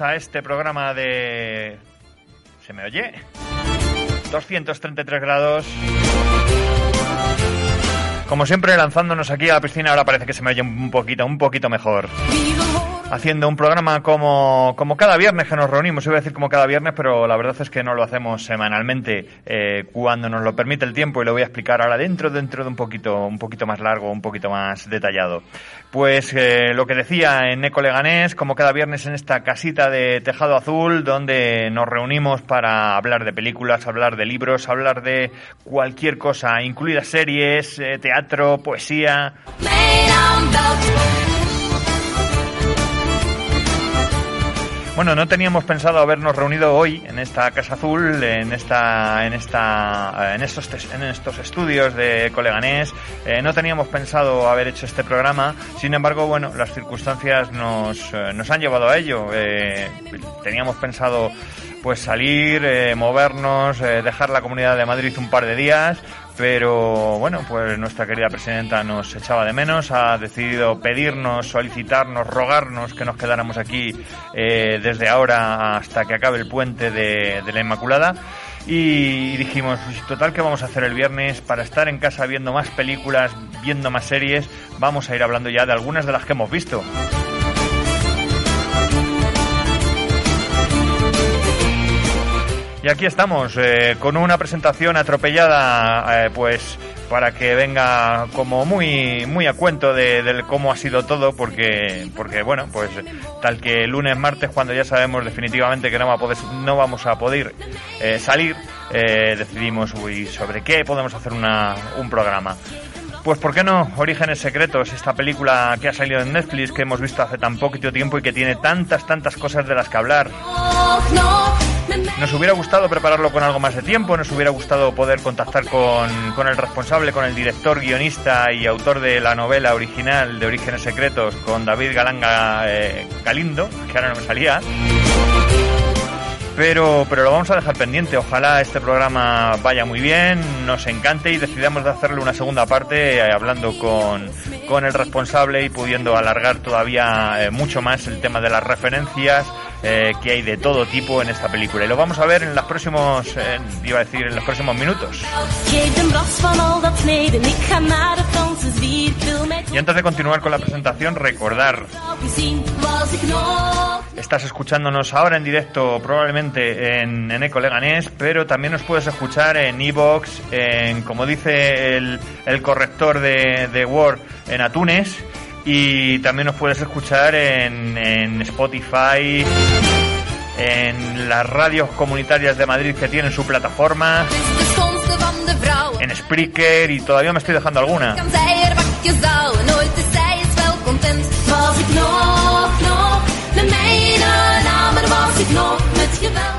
a este programa de... ¿Se me oye? 233 grados. Como siempre, lanzándonos aquí a la piscina, ahora parece que se me oye un poquito, un poquito mejor. Haciendo un programa como, como cada viernes que nos reunimos, iba a decir como cada viernes, pero la verdad es que no lo hacemos semanalmente eh, cuando nos lo permite el tiempo y lo voy a explicar ahora dentro, dentro de un poquito, un poquito más largo, un poquito más detallado. Pues eh, lo que decía en Eco Leganés, como cada viernes en esta casita de tejado azul, donde nos reunimos para hablar de películas, hablar de libros, hablar de cualquier cosa, incluidas series, eh, teatro, poesía. Bueno, no teníamos pensado habernos reunido hoy en esta Casa Azul, en esta, en esta, en estos, en estos estudios de Coleganés. Eh, no teníamos pensado haber hecho este programa. Sin embargo, bueno, las circunstancias nos, eh, nos han llevado a ello. Eh, teníamos pensado, pues salir, movernos, dejar la Comunidad de Madrid un par de días. Pero bueno, pues nuestra querida presidenta nos echaba de menos, ha decidido pedirnos, solicitarnos, rogarnos que nos quedáramos aquí eh, desde ahora hasta que acabe el puente de, de la Inmaculada. Y dijimos, pues, total, ¿qué vamos a hacer el viernes? Para estar en casa viendo más películas, viendo más series, vamos a ir hablando ya de algunas de las que hemos visto. Y aquí estamos, eh, con una presentación atropellada, eh, pues para que venga como muy muy a cuento de, cómo ha sido todo, porque porque bueno, pues tal que lunes, martes, cuando ya sabemos definitivamente que no, va a poder, no vamos a poder eh, salir, decidimos, uy, ¿sobre qué podemos hacer una, un programa? Pues ¿por qué no? Orígenes Secretos, esta película que ha salido en Netflix, que hemos visto hace tan poquito tiempo y que tiene tantas, tantas cosas de las que hablar. Met mijn Nos hubiera gustado prepararlo con algo más de tiempo, nos hubiera gustado poder contactar con, el responsable, con el director, guionista y autor de la novela original de Orígenes Secretos, con David Galanga eh, Galindo, que ahora no me salía. Pero, pero lo vamos a dejar pendiente. Ojalá este programa vaya muy bien, nos encante y decidamos de hacerle una segunda parte eh, hablando con, con el responsable y pudiendo alargar todavía eh, mucho más el tema de las referencias eh, que hay de todo tipo en esta película. Y lo vamos a ver en los próximos, eh, iba a decir, en los próximos minutos. Y antes de continuar con la presentación, recordar Estás escuchándonos ahora en directo, probablemente en, en Eco Leganés, pero también nos puedes escuchar en Evox, en, como dice el, el corrector de Word, en Atunes, y también nos puedes escuchar en, en Spotify, en las radios comunitarias de Madrid que tienen su plataforma, en Spreaker, y todavía me estoy dejando alguna.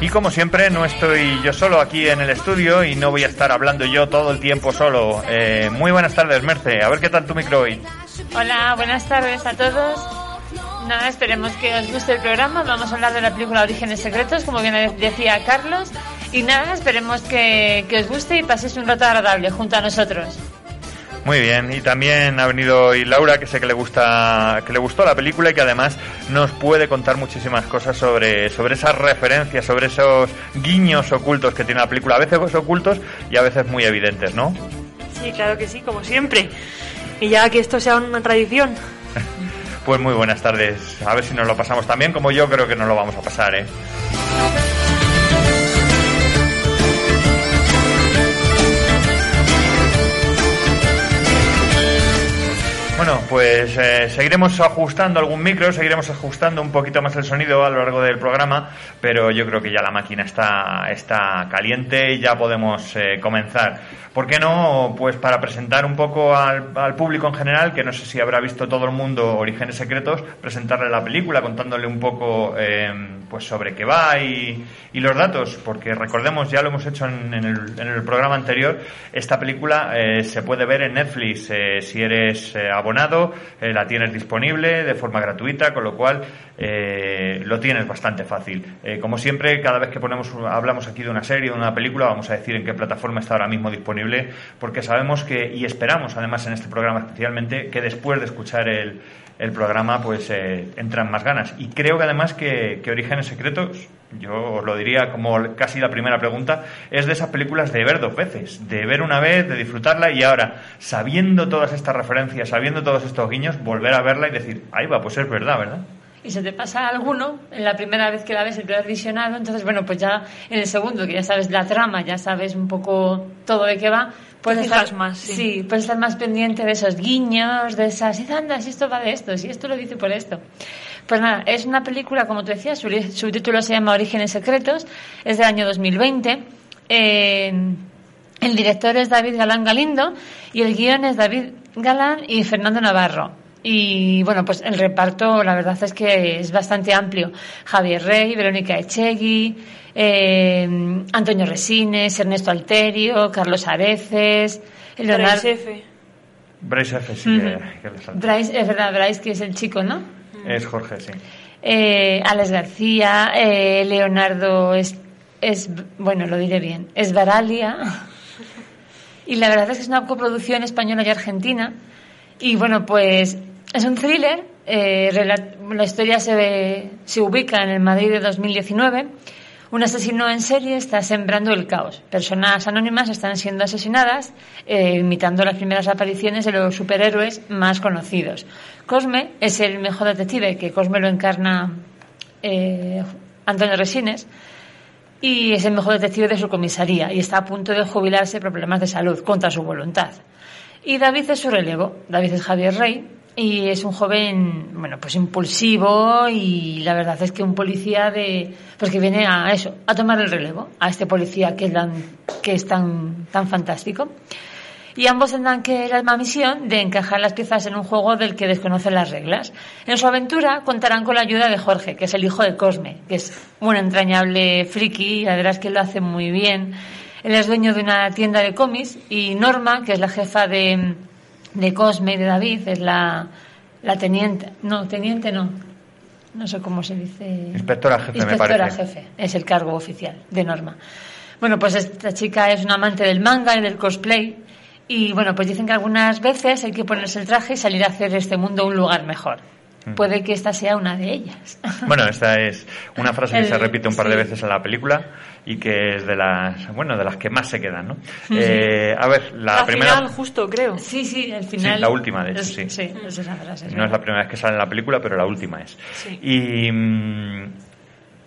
Y como siempre, no estoy yo solo aquí en el estudio y no voy a estar hablando yo todo el tiempo solo. Eh, muy buenas tardes, Merce. A ver qué tal tu micro hoy. Hola, buenas tardes a todos. Nada, esperemos que os guste el programa. Vamos a hablar de la película Orígenes Secretos, como bien decía Carlos. Y nada, esperemos que, que os guste y paséis un rato agradable junto a nosotros. Muy bien, y también ha venido hoy Laura, que sé que le gusta, que le gustó la película y que además nos puede contar muchísimas cosas sobre, sobre esas referencias, sobre esos guiños ocultos que tiene la película, a veces ocultos y a veces muy evidentes, ¿no? Sí, claro que sí, como siempre. Y ya que esto sea una tradición. Pues muy buenas tardes. A ver si nos lo pasamos también, como yo creo que nos lo vamos a pasar, ¿eh? Bueno, pues eh, seguiremos ajustando algún micro, seguiremos ajustando un poquito más el sonido a lo largo del programa, pero yo creo que ya la máquina está, está caliente y ya podemos eh, comenzar. ¿Por qué no? Pues para presentar un poco al, público en general, que no sé si habrá visto todo el mundo Orígenes Secretos, presentarle la película contándole un poco eh, pues sobre qué va y, y los datos, porque recordemos, ya lo hemos hecho en, el, en el programa anterior, esta película eh, se puede ver en Netflix eh, si eres eh, eh, la tienes disponible de forma gratuita, con lo cual eh, lo tienes bastante fácil. Eh, como siempre, cada vez que ponemos, hablamos aquí de una serie, de una película, vamos a decir en qué plataforma está ahora mismo disponible, porque sabemos que, y esperamos además en este programa especialmente, que después de escuchar el, el programa, pues eh, entran más ganas. Y creo que además que, que Orígenes Secretos, yo os lo diría como casi la primera pregunta, es de esas películas de ver dos veces, de ver una vez, de disfrutarla y ahora, sabiendo todas estas referencias, sabiendo todos estos guiños, volver a verla y decir, ahí va, pues es verdad, ¿verdad? y se te pasa alguno en la primera vez que la ves, el primer visionado, entonces, bueno, pues ya en el segundo, que ya sabes la trama, ya sabes un poco todo de qué va, puedes fijas estar más, sí. puedes estar más pendiente de esos guiños, de esas, y anda, si esto va de esto, si esto lo dice por esto. Pues nada, es una película, como tú decías, su, su título se llama Orígenes Secretos, es del año 2020. Eh, el director es David Galán Galindo y el guion es David Galán y Fernando Navarro. Y bueno, pues el reparto, la verdad es que es bastante amplio. Javier Rey, Verónica Echegui, eh, Antonio Resines, Ernesto Alterio, Carlos Areces, Leonardo. Bryce F. Bryce F. sí que, que le salta. Bryce, es verdad, Bryce, que es el chico, ¿no? Es Jorge, sí. Eh, Alex García, eh, Leonardo es, es, bueno, lo diré bien, es Varalia. Y la verdad es que es una coproducción española y argentina. Y bueno, pues es un thriller. eh, la historia se ubica en el Madrid de 2019. Un asesino en serie está sembrando el caos. Personas anónimas están siendo asesinadas, eh, imitando las primeras apariciones de los superhéroes más conocidos. Cosme es el mejor detective, que Cosme lo encarna eh, Antonio Resines, y es el mejor detective de su comisaría y está a punto de jubilarse por problemas de salud contra su voluntad. Y David es su relevo. David es Javier Rey y es un joven, bueno, pues impulsivo y la verdad es que un policía de, pues que viene a eso, a tomar el relevo, a este policía que es tan, que es tan, tan fantástico. Y ambos tendrán que la misma misión de encajar las piezas en un juego del que desconocen las reglas. En su aventura contarán con la ayuda de Jorge, que es el hijo de Cosme, que es un entrañable friki, la verdad es que lo hace muy bien. Él es dueño de una tienda de cómics y Norma, que es la jefa de, de Cosme y de David, es la, la teniente. No, teniente no. No sé cómo se dice. Inspectora jefe, me Inspectora parece. jefe, es el cargo oficial de Norma. Bueno, pues esta chica es una amante del manga y del cosplay. Y bueno, pues dicen que algunas veces hay que ponerse el traje y salir a hacer este mundo un lugar mejor. Mm. Puede que esta sea una de ellas. Bueno, esta es una frase que El- se repite un par de sí. veces en la película y que es de las, bueno, de las que más se quedan, ¿no? Eh, a ver, la Al primera final, justo, creo. Sí, sí, al final. la última, de hecho, es- sí. Sí, es esa frase. es no es la primera vez que sale en la película, pero la última es. Sí. Y mm,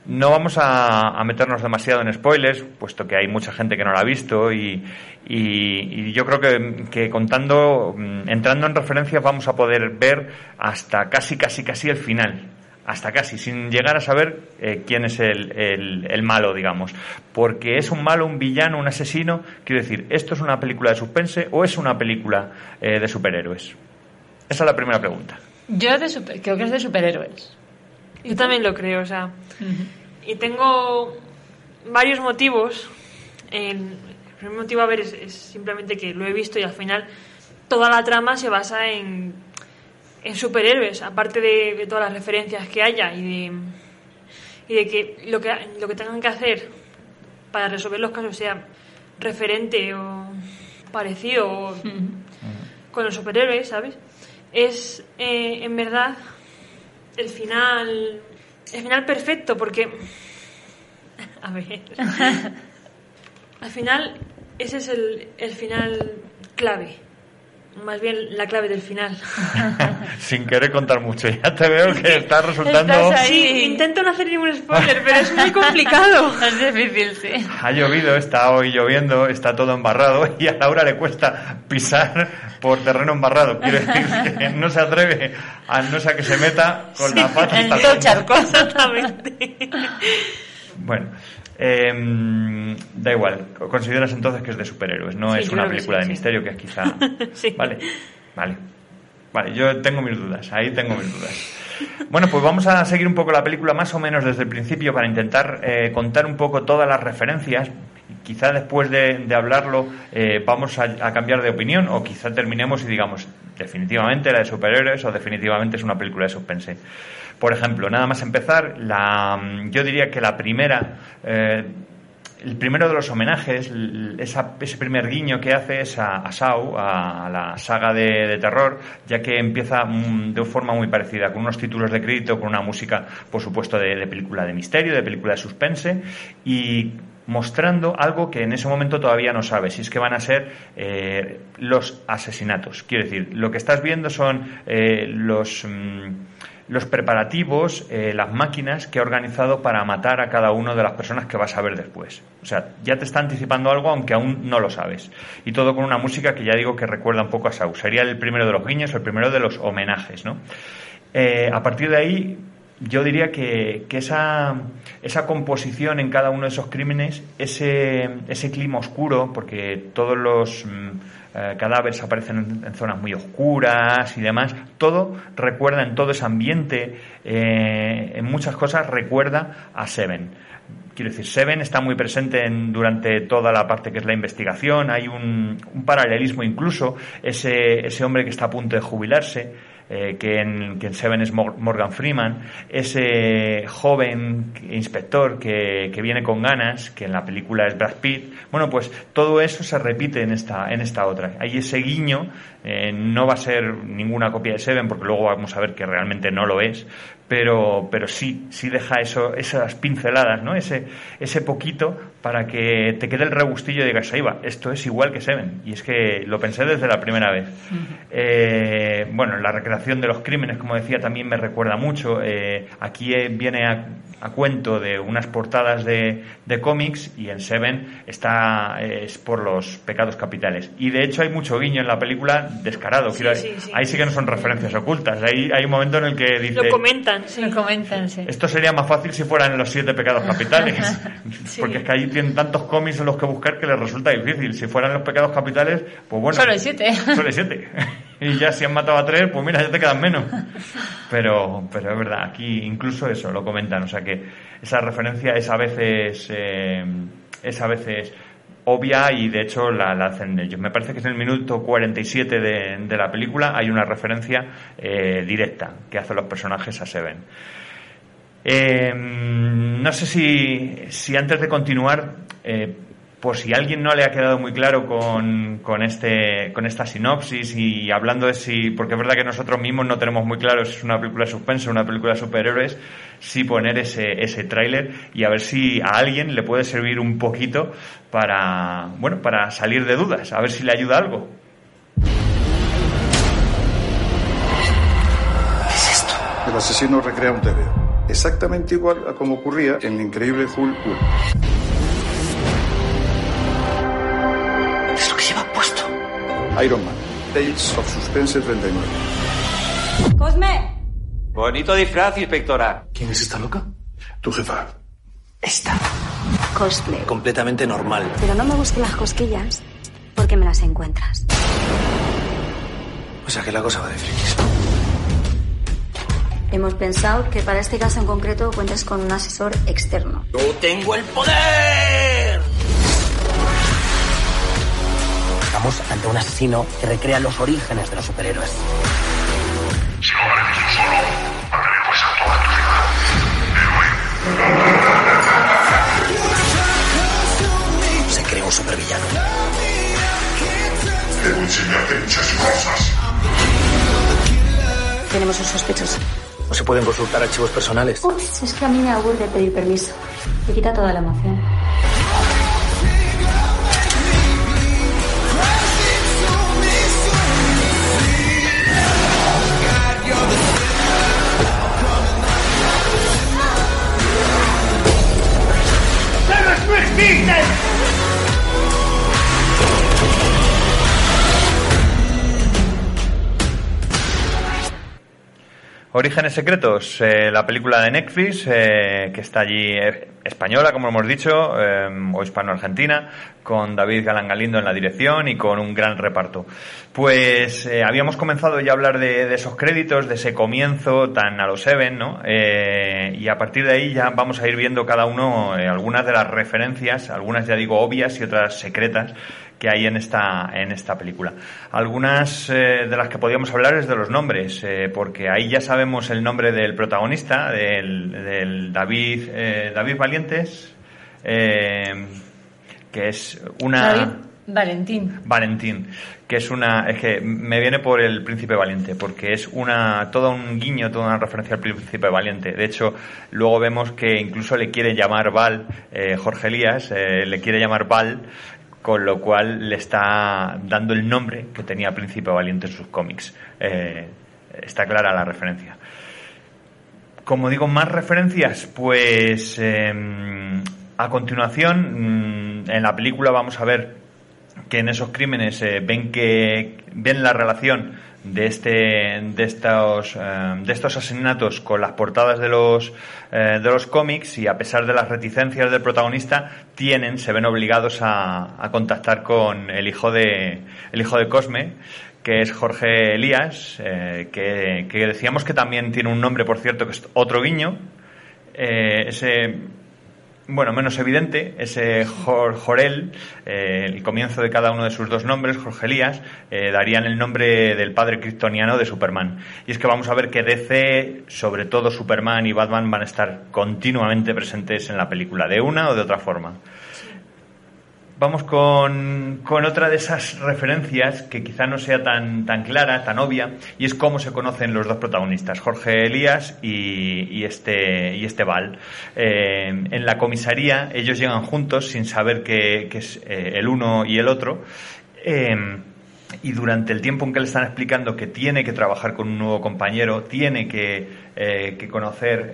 no vamos a, meternos demasiado en spoilers, puesto que hay mucha gente que no la ha visto y, y- yo creo que, que contando, mm, entrando en referencias vamos a poder ver hasta casi, casi, casi el final. Hasta casi, sin llegar a saber eh, quién es el, el- el malo, digamos. Porque es un malo, un villano, un asesino. Quiero decir, ¿esto es una película de suspense o es una película eh, de superhéroes? Esa es la primera pregunta. Yo de super- creo que es de superhéroes. Yo también lo creo, o sea. Y tengo varios motivos. El, primer motivo, a ver, es, es simplemente que lo he visto y al final toda la trama se basa en, en superhéroes, aparte de, de todas las referencias que haya y de, y de que lo, que lo que tengan que hacer para resolver los casos sea referente o parecido o con los superhéroes, ¿sabes? Es eh, en verdad el final el final perfecto porque a ver al final ese es el, el final clave más bien la clave del final Sin querer contar mucho, ya te veo que estás resultando... Estás ahí. sí intento no hacer ningún spoiler pero es muy complicado Es difícil, sí. Ha llovido, está hoy lloviendo, está todo embarrado y a Laura le cuesta pisar por terreno embarrado. Quiero decir que no se atreve a no ser que se meta con la pata En hasta el charco. exactamente Bueno, em, da igual. Consideras entonces que es de superhéroes, no Sí, es una película sí, de sí. misterio que es quizá. Sí. Vale, vale. Vale, yo tengo mis dudas, ahí tengo mis dudas. Bueno, pues vamos a seguir un poco la película más o menos desde el principio para intentar eh, contar un poco todas las referencias quizá después de, de hablarlo eh, vamos a, a cambiar de opinión o quizá terminemos y digamos definitivamente la de superhéroes o definitivamente es una película de suspense. Por ejemplo, nada más empezar, la, yo diría que la primera, eh, el primero de los homenajes, ese primer guiño que hace es a, a Saw, a, la saga de, terror, ya que empieza mm, de forma muy parecida, con unos títulos de crédito, con una música, por supuesto, de, película de misterio, de película de suspense, y mostrando algo que en ese momento todavía no sabes, y es que van a ser eh, los asesinatos. Quiero decir, lo que estás viendo son eh, los... mm, los preparativos, eh, las máquinas que ha organizado para matar a cada una de las personas que vas a ver después. O sea, ya te está anticipando algo aunque aún no lo sabes. Y todo con una música que ya digo que recuerda un poco a Saw. Sería el primero de los guiños, el primero de los homenajes, ¿no? Eh, a partir de ahí, yo diría que, esa, esa composición en cada uno de esos crímenes, ese, ese clima oscuro, porque todos los mm, eh, cadáveres aparecen en, en zonas muy oscuras y demás, todo recuerda en todo ese ambiente, eh, en muchas cosas recuerda a Seven. Quiero decir, Seven está muy presente en- durante toda la parte que es la investigación. Hay un, un paralelismo incluso. Ese, ese hombre que está a punto de jubilarse, eh, que, en, que en Seven es Mor- Morgan Freeman. Ese joven inspector que, que viene con ganas, que en la película es Brad Pitt. Bueno, pues todo eso se repite en esta, en esta otra. Hay ese guiño. eh, no va a ser ninguna copia de Seven, porque luego vamos a ver que realmente no lo es pero, pero sí, sí deja eso, esas pinceladas, ¿no? Ese, ese poquito para que te quede el regustillo y digas, ahí va, esto es igual que Seven. Y es que lo pensé desde la primera vez. Eh, bueno, la recreación de los crímenes, como decía, también me recuerda mucho. Eh, aquí eh, viene a, a cuento de unas portadas de, de cómics y en Seven está eh, es por los pecados capitales. Y de hecho hay mucho guiño en la película descarado. Sí, quiero- sí, sí. Ahí sí que no son referencias ocultas. Ahí hay un momento en el que dice... Lo comentan, sí. Lo comentan, sí. Esto sería más fácil si fueran los siete pecados capitales. Sí. Porque es que ahí tienen tantos cómics en los que buscar que les resulta difícil. Si fueran los pecados capitales, pues bueno. Solo hay siete. Solo hay siete. Y ya si han matado a tres, pues mira, ya te quedan menos. Pero, pero es verdad, aquí incluso eso lo comentan. O sea que esa referencia es a veces. eh, es a veces obvia y de hecho la, la hacen ellos. Me parece que es en el minuto 47 de, de la película hay una referencia eh, directa que hacen los personajes a Seven. Eh, no sé si, si antes de continuar, eh, por si a alguien no le ha quedado muy claro con, con, este, con esta sinopsis y hablando de si, porque es verdad que nosotros mismos no tenemos muy claro si es una película de suspense o una película de superhéroes, sí poner ese, ese tráiler y a ver si a alguien le puede servir un poquito para, bueno, para salir de dudas, a ver si le ayuda algo. El asesino recrea un TVO. Exactamente igual a como ocurría en el increíble Hulk Iron Man. Tales of Suspense 39. ¡Cosme! Bonito disfraz, inspectora. ¿Quién es esta loca? Tu jefa. Esta. Cosplay. Completamente normal. Pero no me busques las cosquillas porque me las encuentras. O sea que la cosa va de frikis. Hemos pensado que para este caso en concreto cuentes con un asesor externo. ¡Yo tengo el poder! Estamos ante un asesino que recrea los orígenes de los superhéroes. Se creó un supervillano. Debo enseñarte muchas cosas. Tenemos un sospechoso. No se pueden consultar archivos personales. Ups, es que a mí me aburre pedir permiso. Me quita toda la emoción. ¡Viste! Orígenes Secretos, eh, la película de Netflix, eh, que está allí eh, española, como hemos dicho, o hispano-argentina, con David Galán Galindo en la dirección y con un gran reparto. Pues habíamos comenzado ya a hablar de, de esos créditos, de ese comienzo tan a los Seven, ¿no? Y a partir de ahí ya vamos a ir viendo cada uno algunas de las referencias, algunas ya digo obvias y otras secretas que hay en esta, en esta película. Algunas eh, de las que podíamos hablar es de los nombres, eh, porque ahí ya sabemos el nombre del protagonista, del, del David, eh, David Valientes, que es una... David Valentín. Valentín, que es una, es que me viene por el Príncipe Valiente, porque es una, todo un guiño, toda una referencia al Príncipe Valiente. De hecho, luego vemos que incluso le quiere llamar Val, Jorge Elías, le quiere llamar Val, con lo cual le está dando el nombre que tenía Príncipe Valiente en sus cómics. Eh, está clara la referencia. Como digo, más referencias, pues eh, a continuación mm, en la película vamos a ver que en esos crímenes eh, ven que ven la relación de este de estos eh, de estos asesinatos con las portadas de los eh, de los cómics y a pesar de las reticencias del protagonista tienen se ven obligados a, a contactar con el hijo de el hijo de Cosme que es Jorge Elías eh, que, que decíamos que también tiene un nombre por cierto que es otro guiño. Ese bueno, menos evidente, ese Jor- Jorel, eh, el comienzo de cada uno de sus dos nombres, Jorge Elías, eh, darían el nombre del padre kryptoniano de Superman. Y es que vamos a ver que DC, sobre todo Superman y Batman, van a estar continuamente presentes en la película, de una o de otra forma. Vamos con, con otra de esas referencias que quizá no sea tan, tan clara, tan obvia, y es cómo se conocen los dos protagonistas, Jorge Elías y, y este, y este Val. Eh, en la comisaría ellos llegan juntos sin saber que, que es eh, el uno y el otro. Eh, y durante el tiempo en que le están explicando que tiene que trabajar con un nuevo compañero, tiene que, que conocer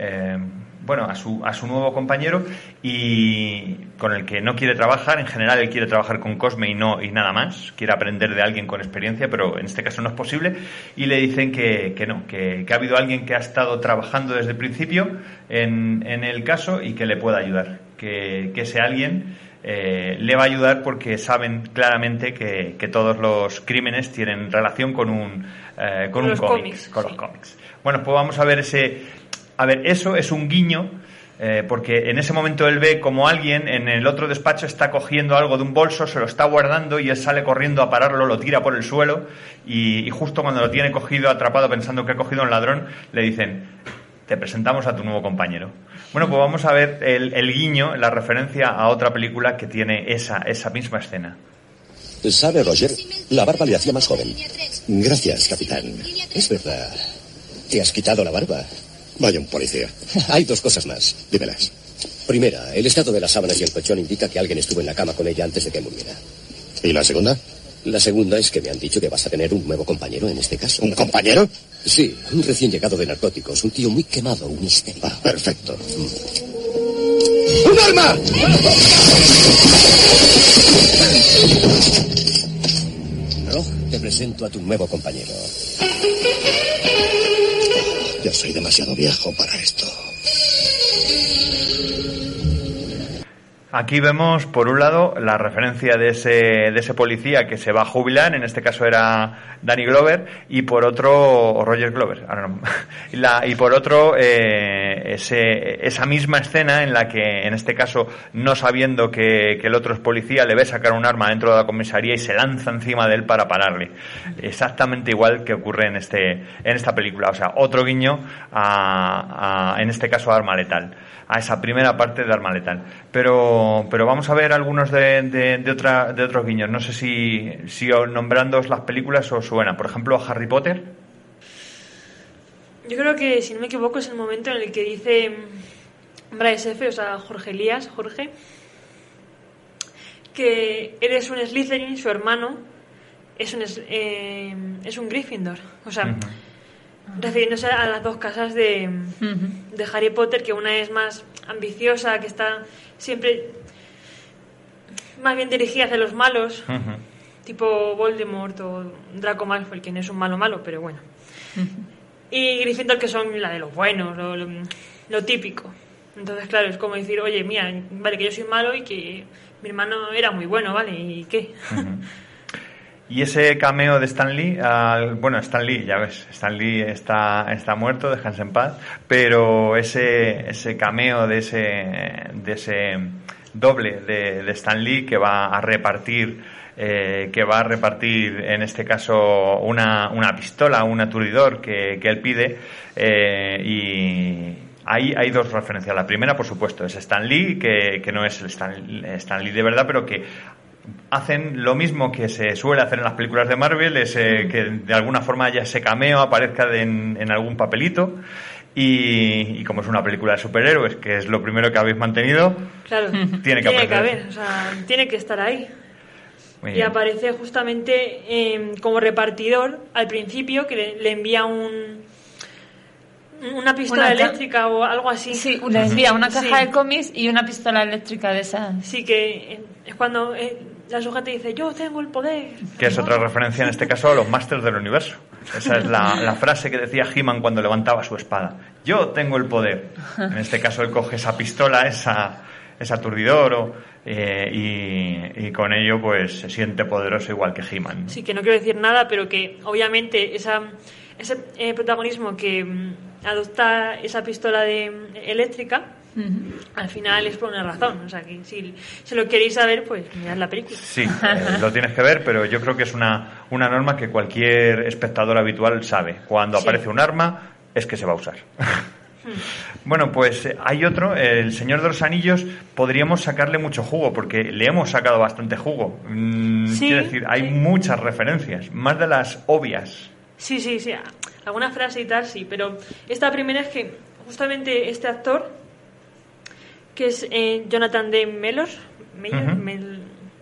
bueno, a su, a su nuevo compañero y con el que no quiere trabajar, en general él quiere trabajar con Cosme y no y nada más, quiere aprender de alguien con experiencia, pero en este caso no es posible y le dicen que, que no, que, que ha habido alguien que ha estado trabajando desde el principio en, en el caso y que le pueda ayudar, que, que ese alguien eh, le va a ayudar porque saben claramente que, que todos los crímenes tienen relación con un, eh, con Con un los cómic, cómics, con sí. los cómics. Bueno, pues vamos a ver ese... A ver, eso es un guiño, eh, porque en ese momento él ve como alguien en el otro despacho está cogiendo algo de un bolso, se lo está guardando y él sale corriendo a pararlo, lo tira por el suelo y, justo cuando lo tiene cogido, atrapado, pensando que ha cogido un ladrón, le dicen, te presentamos a tu nuevo compañero. Bueno, pues vamos a ver el, el guiño, la referencia a otra película que tiene esa, esa misma escena. ¿Sabe, Roger? La barba le hacía más joven. Gracias, capitán. Es verdad. ¿Te has quitado la barba? Vaya un policía. Hay dos cosas más. Dímelas. Primera, el estado de las sábanas y el colchón indica que alguien estuvo en la cama con ella antes de que muriera. ¿Y la segunda? La segunda es que me han dicho que vas a tener un nuevo compañero en este caso. ¿Un compañero? Sí, un recién llegado de narcóticos, un tío muy quemado, un histérico. Ah, perfecto. ¡Un arma! Rog, te presento a tu nuevo compañero. Ya soy demasiado viejo para esto. Aquí vemos, por un lado, la referencia de ese, de ese policía que se va a jubilar, en este caso era Danny Glover, y por otro, o Roger Glover, ahora no. Y, la- y por otro, eh, ese, esa misma escena en la que, en este caso, no sabiendo que, que el otro es policía, le ve sacar un arma dentro de la comisaría y se lanza encima de él para pararle. Exactamente igual que ocurre en, este, en esta película. O sea, otro guiño a, a, en este caso, Arma Letal a esa primera parte de Arma Letal. Pero, pero vamos a ver algunos de, de, de, otra, de otros guiños. No sé si, si nombrando las películas os suena. Por ejemplo, Harry Potter. Yo creo que, si no me equivoco, es el momento en el que dice mm, Bryce F., o sea, Jorge Elías, Jorge, que eres un Slytherin, su hermano es un, eh, es un Gryffindor. O sea, refiriéndose a las dos casas de, de Harry Potter, que una es más ambiciosa, que está siempre más bien dirigida hacia los malos, tipo Voldemort o Draco Malfoy, que no es un malo malo, pero bueno. y Gryffindor que son la de los buenos, lo, lo- lo típico. Entonces, claro, es como decir, oye, mira, vale, que yo soy malo y que mi hermano era muy bueno, ¿vale? ¿Y qué? Y ese cameo de Stan Lee, al- bueno, Stan Lee, ya ves, Stan Lee está, está muerto, déjense en paz, pero ese, ese cameo de ese, de ese doble de, de Stan Lee que va a repartir, eh, que va a repartir en este caso una, una pistola, un aturdidor que, que él pide, eh, y hay, hay dos referencias. La primera, por supuesto, es Stan Lee, que, que no es el Stan, Stan Lee de verdad, pero que hacen lo mismo que se suele hacer en las películas de Marvel, es eh, que de alguna forma haya ese cameo, aparezca de- en, en algún papelito. Y, y como es una película de superhéroes, que es lo primero que habéis mantenido, Claro, Tiene que aparecer. haber, o sea, tiene que estar ahí. muy Y bien. aparece justamente eh, como repartidor al principio, que le, le envía un una pistola Una eléctrica o algo así. Sí, le envía una caja Sí. de cómics y una pistola eléctrica de esas. Sí, que eh, es cuando eh, la sujeta dice, yo tengo el poder. que es otra referencia en este caso a los Masters del Universo. Esa es la, la frase que decía He-Man cuando levantaba su espada. Yo tengo el poder. En este caso él coge esa pistola, esa, ese aturdidor, o, eh, y, y con ello pues se siente poderoso igual que He-Man. ¿no? Sí, que no quiero decir nada, pero que obviamente esa, ese eh, protagonismo que mm, adopta esa pistola de, al final es por una razón. O sea, que si, si lo queréis saber, pues mirad la película. Sí, eh, lo tienes que ver, pero yo creo que es una, una norma que cualquier espectador habitual sabe. Cuando Sí. aparece un arma, es que se va a usar. Bueno, pues eh, hay otro, El Señor de los Anillos, podríamos sacarle mucho jugo, porque le hemos sacado bastante jugo. Mm, Sí, quiero decir, hay sí. muchas referencias, más de las obvias. Sí, sí, sí. Alguna frase y tal, sí. Pero esta primera es que justamente este actor, que es eh, Jonathan D. Mellor, Mellor. Mel-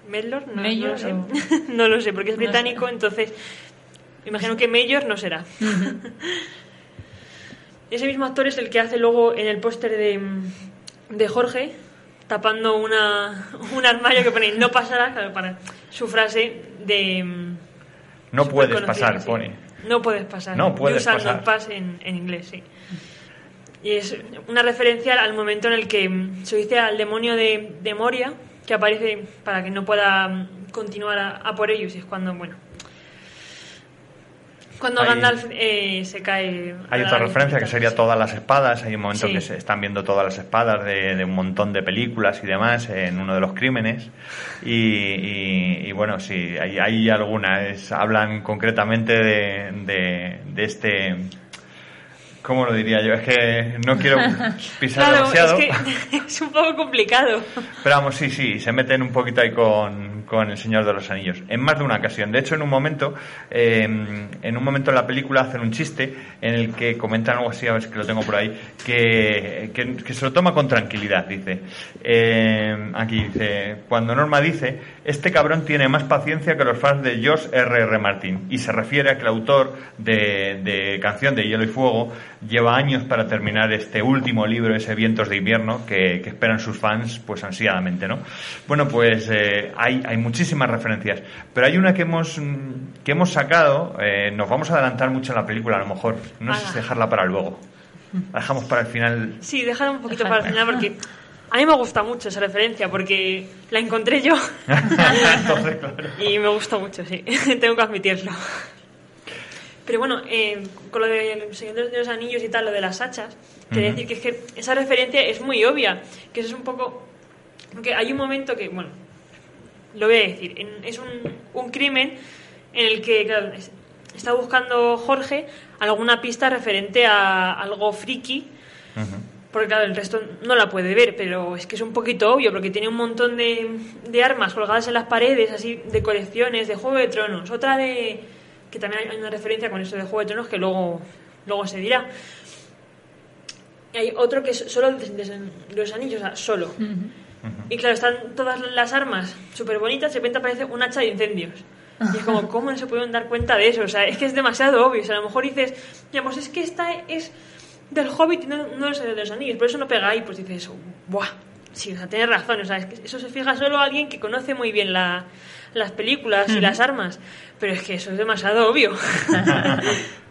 Mellor, no, lo sé. o- no lo sé, porque es No sé. británico, entonces imagino que Mellor no será. Ese mismo actor es el que hace luego en el póster de, de Jorge, tapando una, un armario que pone no pasará, claro, para su frase de... No puedes pasar, sí. pone. No puedes pasar. No puedes pasar. pass en, en inglés, sí. Y es una referencia al momento en el que mm, se dice al demonio de, de Moria, que aparece para que no pueda mm, continuar a, a por ellos. Y es cuando, bueno. Cuando Hay- Gandalf eh, se cae. Hay otra referencia que sería todas las espadas. Hay un momento Sí. que se están viendo todas las espadas de, de un montón de películas y demás en uno de los crímenes. Y, y- y bueno, sí, hay, hay algunas. Hablan concretamente de, de, de este. ¿Cómo lo diría yo? Es que no quiero pisar Claro, demasiado. es que es un poco complicado. Pero vamos, sí, sí, se meten un poquito ahí con, con El Señor de los Anillos. En más de una ocasión. De hecho, en un momento, eh, en un momento en la película hacen un chiste en el que comentan algo así, a ver si que lo tengo por ahí, que, que, que se lo toma con tranquilidad, dice. Eh, aquí dice, cuando Norma dice, este cabrón tiene más paciencia que los fans de George R. R. Martin. Y se refiere a que el autor de, de Canción de Hielo y Fuego lleva años para terminar este último libro, ese Vientos de Invierno, que, que esperan sus fans pues ansiadamente, ¿no? Bueno, pues eh, hay, hay muchísimas referencias, pero hay una que hemos, mm, que hemos sacado, eh, nos vamos a adelantar mucho en la película a lo mejor, no sé si dejarla para luego. La dejamos para el final. Sí, déjalo un poquito para el final porque a mí me gusta mucho esa referencia porque la encontré yo Entonces, claro. y me gusta mucho, sí. Tengo que admitirlo. Pero bueno, eh, con lo Señor de los Anillos y tal, lo de las hachas, quería Ujú. decir que es que esa referencia es muy obvia, que eso es un poco... Porque hay un momento que, bueno, lo voy a decir, en- es un, un crimen en el que claro, es- está buscando Jorge alguna pista referente a algo friki, porque claro, el resto no la puede ver, pero es que es un poquito obvio, porque tiene un montón de, de armas colgadas en las paredes, así, de colecciones, de Juego de Tronos. Otra de... que también hay una referencia con eso de Juego de Tronos que luego, luego se dirá. Y hay otro que es solo de, de los anillos, o sea, solo. Y claro, están todas las armas súper bonitas de repente aparece un hacha de incendios. Y es como, ¿cómo no se pueden dar cuenta de eso? O sea, es que es demasiado obvio. O sea, a lo mejor dices, digamos, es que esta es del Hobbit y no, no es de los anillos, por eso no pega ahí. Pues dices, ¡buah! Sí, o sea, tienes razón. O sea, es que eso se fija solo alguien que conoce muy bien la- las películas y las armas. Pero es que eso es demasiado obvio.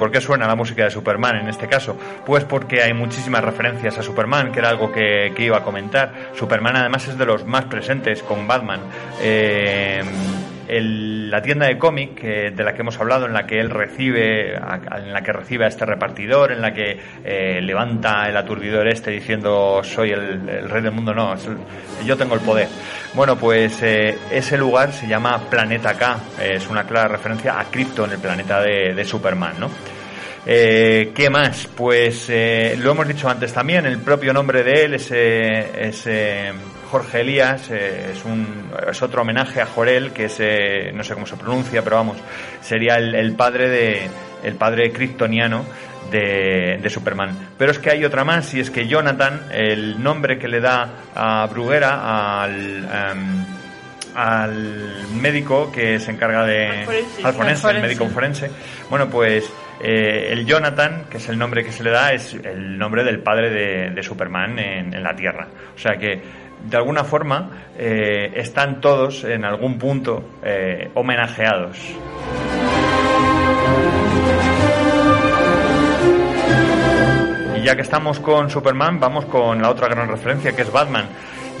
por qué suena la música de Superman en este caso? Pues porque hay muchísimas referencias a Superman, que era algo que, que iba a comentar. Superman además es de los más presentes con Batman. Eh, la tienda de cómic eh, de la que hemos hablado, en la que él recibe, a- en la que recibe a este repartidor, en la que eh, levanta el aturdidor este diciendo soy el, rey del mundo, no, yo tengo el poder. Bueno, pues eh, ese lugar se llama Planeta K, es una clara referencia a Krypton, el planeta de, Superman, ¿no? ¿Qué más? Pues lo hemos dicho antes también, el propio nombre de él es, eh, es, eh, Jorge Elías, eh, es, un, es otro homenaje a Jorel, que es, eh, no sé cómo se pronuncia, pero vamos, sería el, el padre de el padre kryptoniano de, de Superman. Pero es que hay otra más, y es que Jonathan, el nombre que le da a Bruguera, al... em, al médico que se encarga de Al forense. al forense, el médico forense. Bueno, pues eh, el Jonathan, que es el nombre que se le da, es el nombre del padre de, de Superman en, en la Tierra. O sea que, de alguna forma, eh, están todos en algún punto eh, homenajeados. Y ya que estamos con Superman, vamos con la otra gran referencia, que es Batman.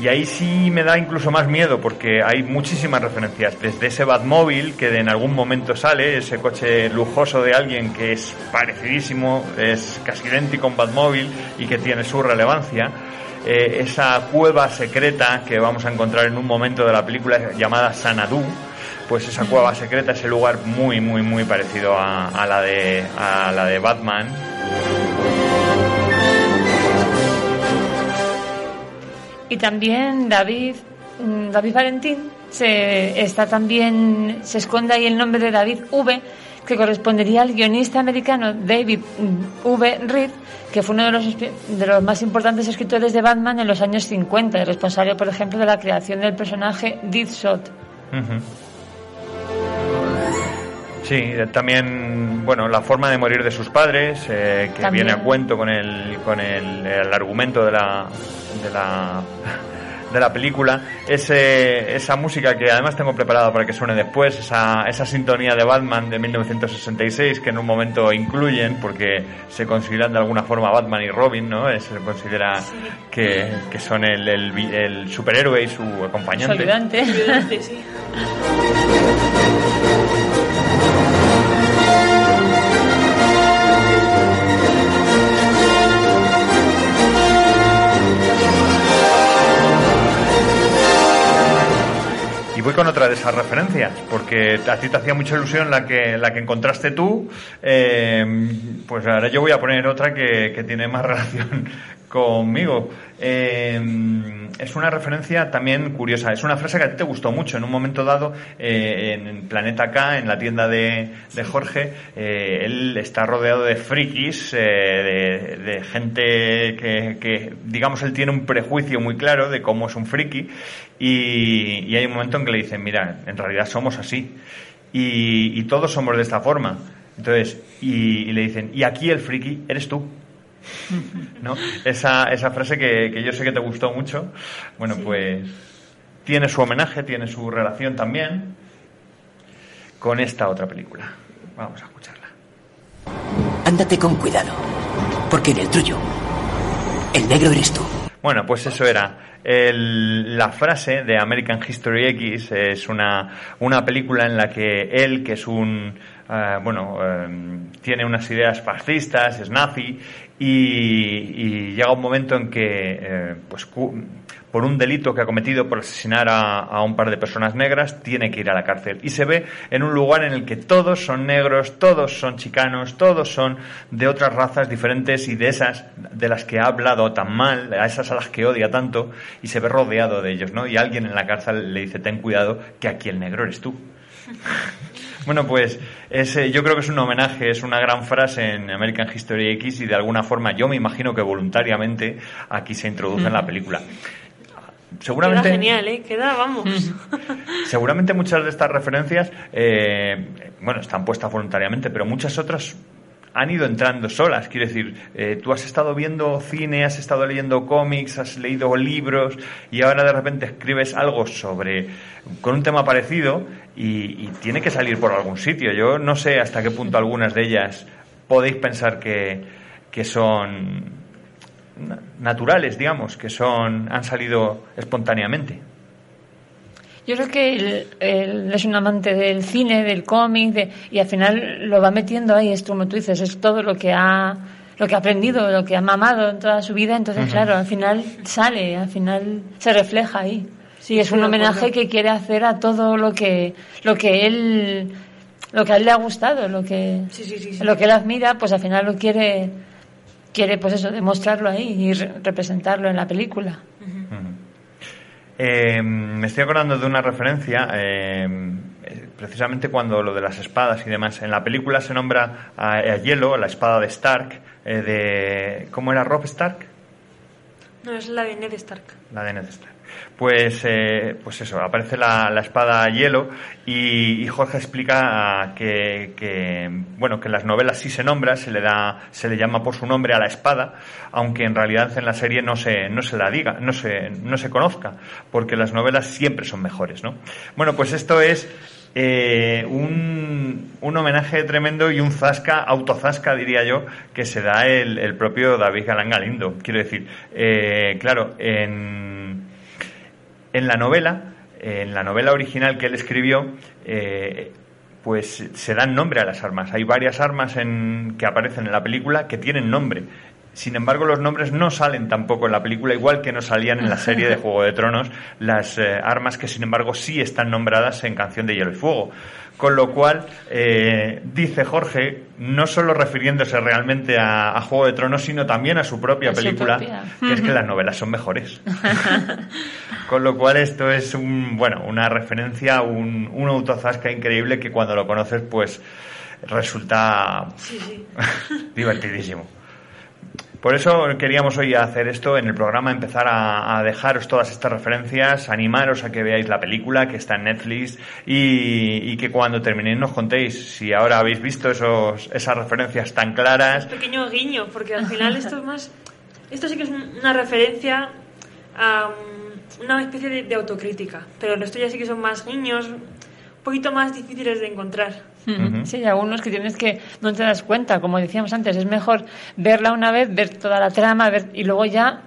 Y ahí sí me da incluso más miedo, porque hay muchísimas referencias. Desde ese Batmóvil, que en algún momento sale, ese coche lujoso de alguien que es parecidísimo, es casi idéntico a un Batmóvil y que tiene su relevancia. Eh, esa cueva secreta que vamos a encontrar en un momento de la película llamada Sanadu, pues esa cueva secreta, ese lugar muy, muy, muy parecido a, a la, de, a la de Batman. Y también David, mm, David Valentín, se, está también, se esconde ahí el nombre de David V, que correspondería al guionista americano David V. Reed, que fue uno de los, de los más importantes escritores de Batman en los años 50 y responsable, por ejemplo, de la creación del personaje Deadshot. Ujú. Sí, eh, también, bueno, la forma de morir de sus padres, eh, que También. viene a cuento con el, con el, el argumento de la, de la, de la película. Ese, esa música que además tengo preparada para que suene después, esa, esa sintonía de Batman de 1966 que en un momento incluyen porque se consideran de alguna forma Batman y Robin, ¿no? Eh, Se considera que, que son el, el, el superhéroe y su Su acompañante. ayudante. Y voy con otra de esas referencias, porque a ti te hacía mucha ilusión la que, la que encontraste tú, eh, pues ahora yo voy a poner otra que, que tiene más relación conmigo. Eh, es una referencia también curiosa, es una frase que a ti te gustó mucho en un momento dado eh, en Planeta K, en la tienda de, de Jorge, eh, él está rodeado de frikis, de, de gente que, que, digamos, él tiene un prejuicio muy claro de cómo es un friki y, y hay un momento en que le dicen, mira, en realidad somos así y, y todos somos de esta forma. Entonces, y, y le dicen, y aquí el friki eres tú. ¿No? Esa, esa frase que, que yo sé que te gustó mucho, bueno, pues tiene su homenaje, tiene su relación también con esta otra película. Vamos a escucharla. Ándate con cuidado, porque en el tuyo, el negro eres tú. Bueno, pues eso era. El- la frase de American History X es una, una película en la que él, que es un, eh, bueno, eh, tiene unas ideas fascistas, es nazi, y, llega un momento en que, eh, pues, por un delito que ha cometido por asesinar a, a un par de personas negras, tiene que ir a la cárcel. Y se ve en un lugar en el que todos son negros, todos son chicanos, todos son de otras razas diferentes y de esas de las que ha hablado tan mal, a esas a las que odia tanto, y se ve rodeado de ellos, ¿no? Y alguien en la cárcel le dice, ten cuidado, que aquí el negro eres tú. Bueno, pues ese, yo creo que es un homenaje, es una gran frase en American History X y de alguna forma yo me imagino que voluntariamente aquí se introduce en la película. Seguramente, Queda genial, ¿eh? Queda, vamos. seguramente muchas de estas referencias, eh, bueno, están puestas voluntariamente, pero muchas otras han ido entrando solas. Quiero decir, eh, tú has estado viendo cine, has estado leyendo cómics, has leído libros y ahora de repente escribes algo sobre con un tema parecido y, y tiene que salir por algún sitio. Yo no sé hasta qué punto algunas de ellas podéis pensar que, que son naturales, digamos, que son han salido espontáneamente. Yo creo que él, él es un amante del cine, del cómic, de, y al final lo va metiendo ahí, es como tú dices, es todo lo que ha lo que ha aprendido, lo que ha mamado en toda su vida, entonces claro, al final sale, al final se refleja ahí. Sí, es un homenaje que quiere hacer a todo lo que lo que él lo que a él le ha gustado, lo que Sí, sí, sí, sí. lo que él admira, pues al final lo quiere quiere pues eso, demostrarlo ahí y re- representarlo en la película. Eh, me estoy acordando de una referencia, eh, eh, precisamente cuando lo de las espadas y demás. En la película se nombra a, a Hielo, la espada de Stark, eh, de... ¿Cómo era Rob Stark? No, es la de Ned Stark. La de Ned Stark. Pues, eh, pues eso, aparece la, espada hielo y, Jorge explica que, bueno, que en las novelas sí se nombra, se le da, se le llama por su nombre a la espada, aunque en realidad en la serie no se, no se la diga, no se, no se conozca, porque las novelas siempre son mejores, ¿no? Bueno, pues esto es eh, un, un homenaje tremendo y un zasca, autozasca diría yo, que se da el, el propio David Galán Galindo. Quiero decir, eh, claro, en, en la novela, en la novela original que él escribió, eh, pues se dan nombre a las armas. Hay varias armas en, que aparecen en la película que tienen nombre. Sin embargo, los nombres no salen tampoco en la película, igual que no salían en la serie de Juego de Tronos las eh, armas que, sin embargo, sí están nombradas en Canción de Hielo y Fuego. Con lo cual, eh, dice Jorge, no solo refiriéndose realmente a, a Juego de Tronos, sino también a su propia A su película, propia. que es que las novelas son mejores. Con lo cual esto es un, bueno, una referencia, un, un autozasca increíble que cuando lo conoces pues resulta Sí, sí. divertidísimo. Por eso queríamos hoy hacer esto en el programa, empezar a, dejaros todas estas referencias, animaros a que veáis la película que está en Netflix y, que cuando terminéis nos contéis si ahora habéis visto esos, esas referencias tan claras. pequeño guiño, porque al final esto es más. Esto sí que es una referencia a um, una especie de, de autocrítica, pero esto ya sí que son más guiños, un poquito más difíciles de encontrar. Sí, hay algunos que tienes que no te das cuenta, como decíamos antes, es mejor verla una vez, ver toda la trama, ver y luego ya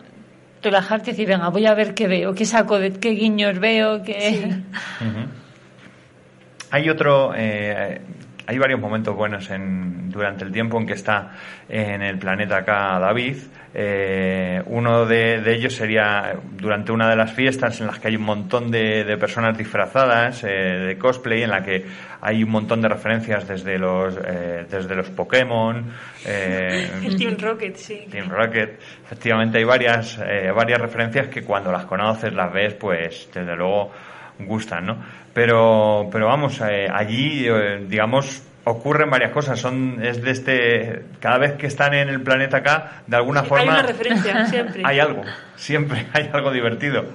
relajarte y decir, venga, voy a ver qué veo, qué saco, de qué guiños veo, qué... Hay otro, eh, hay varios momentos buenos en, durante el tiempo en que está en el planeta acá David. Eh, uno de, de ellos sería durante una de las fiestas en las que hay un montón de, de personas disfrazadas eh, de cosplay, en la que hay un montón de referencias desde los, eh, desde los Pokémon. eh, El Team Rocket, sí. Team Rocket. Efectivamente hay varias, eh, varias referencias que cuando las conoces, las ves, pues desde luego gustan, ¿no? Pero, pero vamos, eh, allí, eh, digamos, ocurren varias cosas. Son, es de este, cada vez que están en el planeta acá, de alguna Hay forma una referencia, siempre. hay algo, siempre hay algo divertido.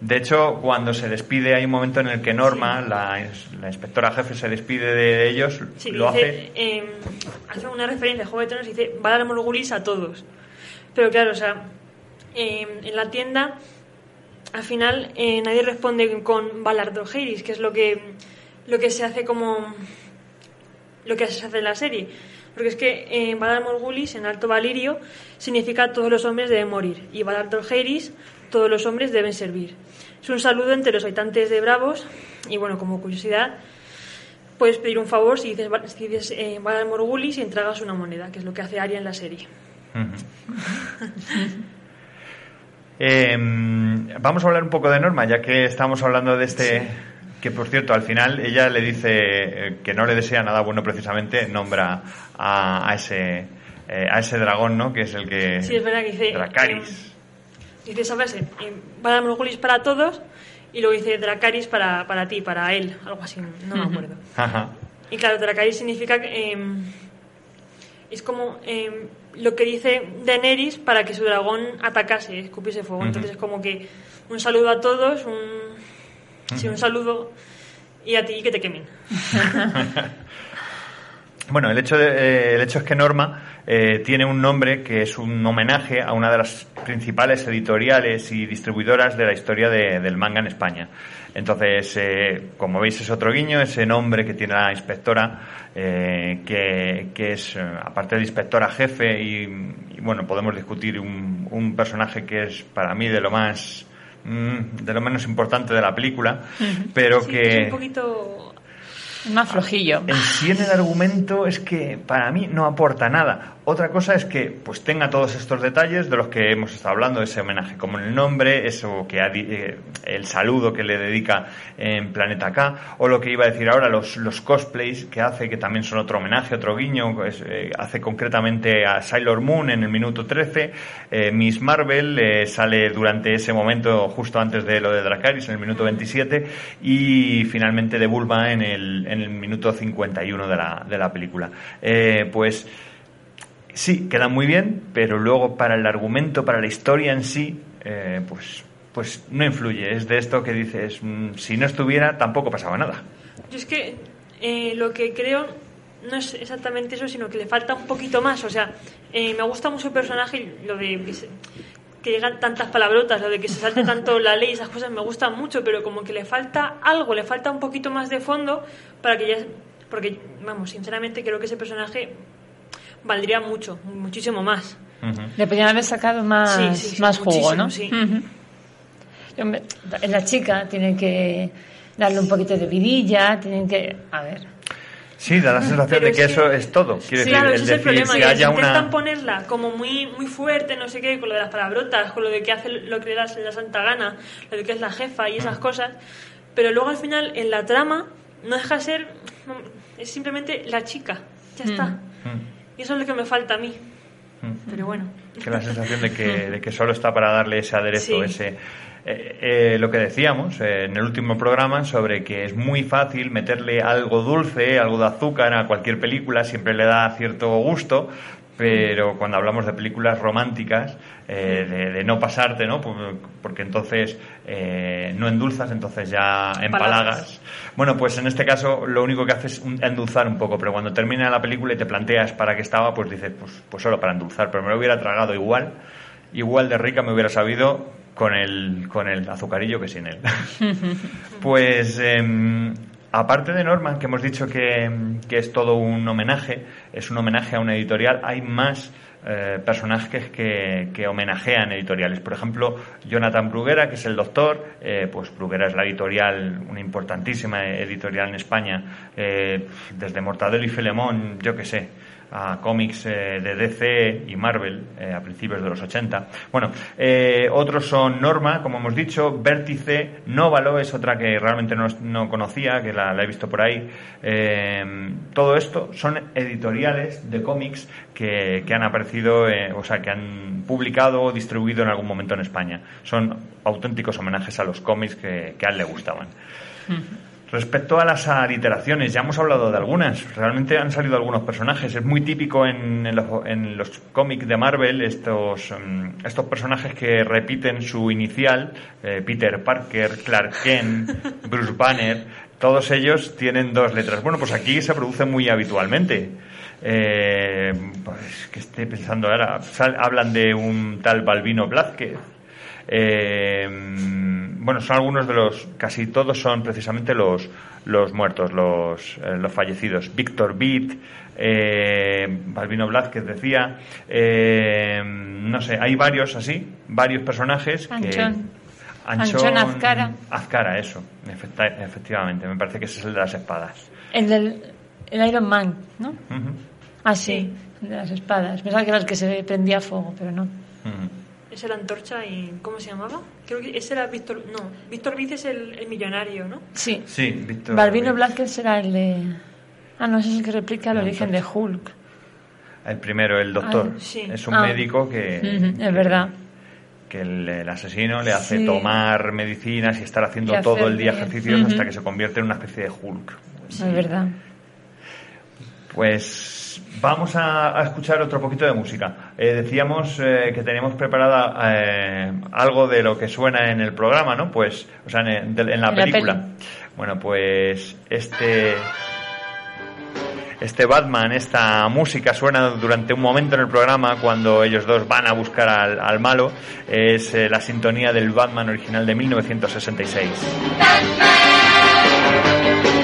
De hecho, cuando se despide, hay un momento en el que Norma, la, ins- la inspectora jefe, se despide de ellos, Sí, lo dice, hace eh, hace una referencia a Juego de Tronos y dice Valar Morgulis a todos. Pero claro, o sea, eh, en la tienda al final eh, nadie responde con Valar Dohaeris, que es lo que lo que se hace como lo que se hace en la serie. Porque es que eh, Valar Morgulis en Alto Valirio significa todos los hombres deben morir y Valar Dohaeris todos los hombres deben servir. Es un saludo entre los habitantes de Bravos y bueno, como curiosidad, puedes pedir un favor si dices, si dices eh, Valar Morgulis y entregas una moneda, que es lo que hace Arya en la serie. Eh, vamos a hablar un poco de Norma, ya que estamos hablando de este. Que por cierto, al final ella le dice eh, que no le desea nada bueno, precisamente, nombra a, a ese. eh, a ese dragón, ¿no? Que es el que. Sí, es verdad que dice... Dracarys. eh, dice esa frase, eh, para todos y luego dice Dracarys para, para ti, para él, algo así, no me acuerdo. Ajá. Y claro, Dracarys significa que eh, es como lo que dice Daenerys para que su dragón atacase, escupiese fuego. Entonces es como que un saludo a todos, un, sí, un saludo y a ti que te quemen. Bueno, el hecho, de- eh, el hecho es que Norma eh, tiene un nombre que es un homenaje a una de las principales editoriales y distribuidoras de la historia de- del manga en España. Entonces, eh, como veis, es otro guiño, ese nombre que tiene la inspectora, eh, que, que es, eh, aparte de inspectora jefe, y, y, bueno, podemos discutir un, un personaje que es para mí de lo más mm, de lo menos importante de la película, pero Sí, que es un poquito... Más flojillo. en sí en el argumento es que para mí no aporta nada. Otra cosa es que pues tenga todos estos detalles de los que hemos estado hablando, ese homenaje como el nombre, eso que ha eh, el saludo que le dedica en Planeta K, o lo que iba a decir ahora, los, los cosplays que hace, que también son otro homenaje, otro guiño, pues, hace concretamente a Sailor Moon en el minuto 13, eh, Miss Marvel eh, sale durante ese momento justo antes de lo de Dracarys en el minuto 27 y finalmente de Bulma en el, en el minuto 51 de la, de la película. Eh, pues sí, queda muy bien, pero luego para el argumento, para la historia en sí, eh, pues, pues no influye. Es de esto que dices, mm, si no estuviera tampoco pasaba nada. Yo es que eh, lo que creo no es exactamente eso, sino que le falta un poquito más. O sea, eh, me gusta mucho el personaje y lo de que, se- que llegan tantas palabrotas, lo de que se salte tanto la ley, esas cosas me gustan mucho, pero como que le falta algo, le falta un poquito más de fondo para que ya... Porque, vamos, sinceramente creo que ese personaje valdría mucho, muchísimo más. Le podrían haber sacado más, Sí, sí, sí, más jugo, ¿no? sí. Hombre, La chica tiene que darle un poquito de vidilla, tienen que... A ver. Sí, da la sensación Pero de que es que- eso es todo. Quiero Sí, decir, claro, el ese es el problema. que que haya intentan una... ponerla como muy muy fuerte, no sé qué, con lo de las palabrotas, con lo de que hace lo que le da la santa gana, lo de que es la jefa y esas cosas. Pero luego al final, en la trama, no deja de ser. es simplemente la chica. Ya está. Mm. Y eso es lo que me falta a mí. Mm. Pero bueno. que la sensación de que, de que solo está para darle ese aderezo, Sí. ese eh, eh, lo que decíamos eh, en el último programa sobre que es muy fácil meterle algo dulce, algo de azúcar a cualquier película, siempre le da cierto gusto, pero cuando hablamos de películas románticas, eh, de, de no pasarte, ¿no? Por- Porque entonces eh, no endulzas, entonces ya empalagas. Bueno, pues en este caso lo único que hace es endulzar un poco, pero cuando termina la película y te planteas para qué estaba, pues dices, pues, pues solo para endulzar, pero me lo hubiera tragado igual, igual de rica me hubiera sabido con el, con el azucarillo que sin él. Pues em, aparte de Norman, que hemos dicho que, que es todo un homenaje, es un homenaje a una editorial, hay más eh, personajes que, que homenajean editoriales. Por ejemplo, Jonathan Bruguera, que es el doctor, eh, pues Bruguera es la editorial, una importantísima editorial en España, eh, desde Mortadelo y Filemón, yo qué sé a cómics eh, de DC y Marvel eh, a principios de los 80. Bueno, eh, otros son Norma, como hemos dicho, Vértice, Nóvalo es otra que realmente no, no conocía, que la, he visto por ahí. Eh, todo esto son editoriales de cómics que, que han aparecido, o sea, que han publicado o distribuido en algún momento en España. Son auténticos homenajes a los cómics que a él le gustaban. Respecto a las aliteraciones, ya hemos hablado de algunas. Realmente han salido algunos personajes. Es muy típico en, en los, en los cómics de Marvel estos, mm, estos personajes que repiten su inicial. eh, Peter Parker, Clark Kent, Bruce Banner. Todos ellos tienen dos letras. Bueno, pues aquí se produce muy habitualmente. Eh, pues que esté pensando ahora. Sal- hablan de un tal Balbino Blázquez. Eh, bueno, son algunos de los, casi todos son precisamente los, los muertos, los, eh, los fallecidos. Víctor Beat, eh, Balbino Blázquez decía, eh, no sé, hay varios así, varios personajes que... Anchón. Anchón Azcara. Azcara, eso, efecta- efectivamente, me parece que ese es el de las espadas. El del el Iron Man, ¿no? Ah, sí, el de las espadas. Pensaba que era el que se prendía fuego, pero no. Esa era Antorcha y. ¿Cómo se llamaba? Creo que ese era Víctor. No, Víctor Viz es el, el millonario, ¿no? Sí. Sí, Víctor Balbino. Blázquez será el de... Ah, no, ese es el que replica el origen de Hulk. El primero, el doctor. Ah, sí. Es un Ah. médico que, es verdad. que el, el asesino le hace Sí. tomar medicinas y estar haciendo Y todo el día ejercicios hasta que se convierte en una especie de Hulk. Es verdad. Pues vamos a, a escuchar otro poquito de música. Eh, decíamos eh, que teníamos preparada eh, algo de lo que suena en el programa, ¿no? Pues, o sea, en, de- en la En la película. peli. Bueno, pues este este Batman, esta música suena durante un momento en el programa cuando ellos dos van a buscar al, al malo. Es eh, la sintonía del Batman original de 1966. Bueno,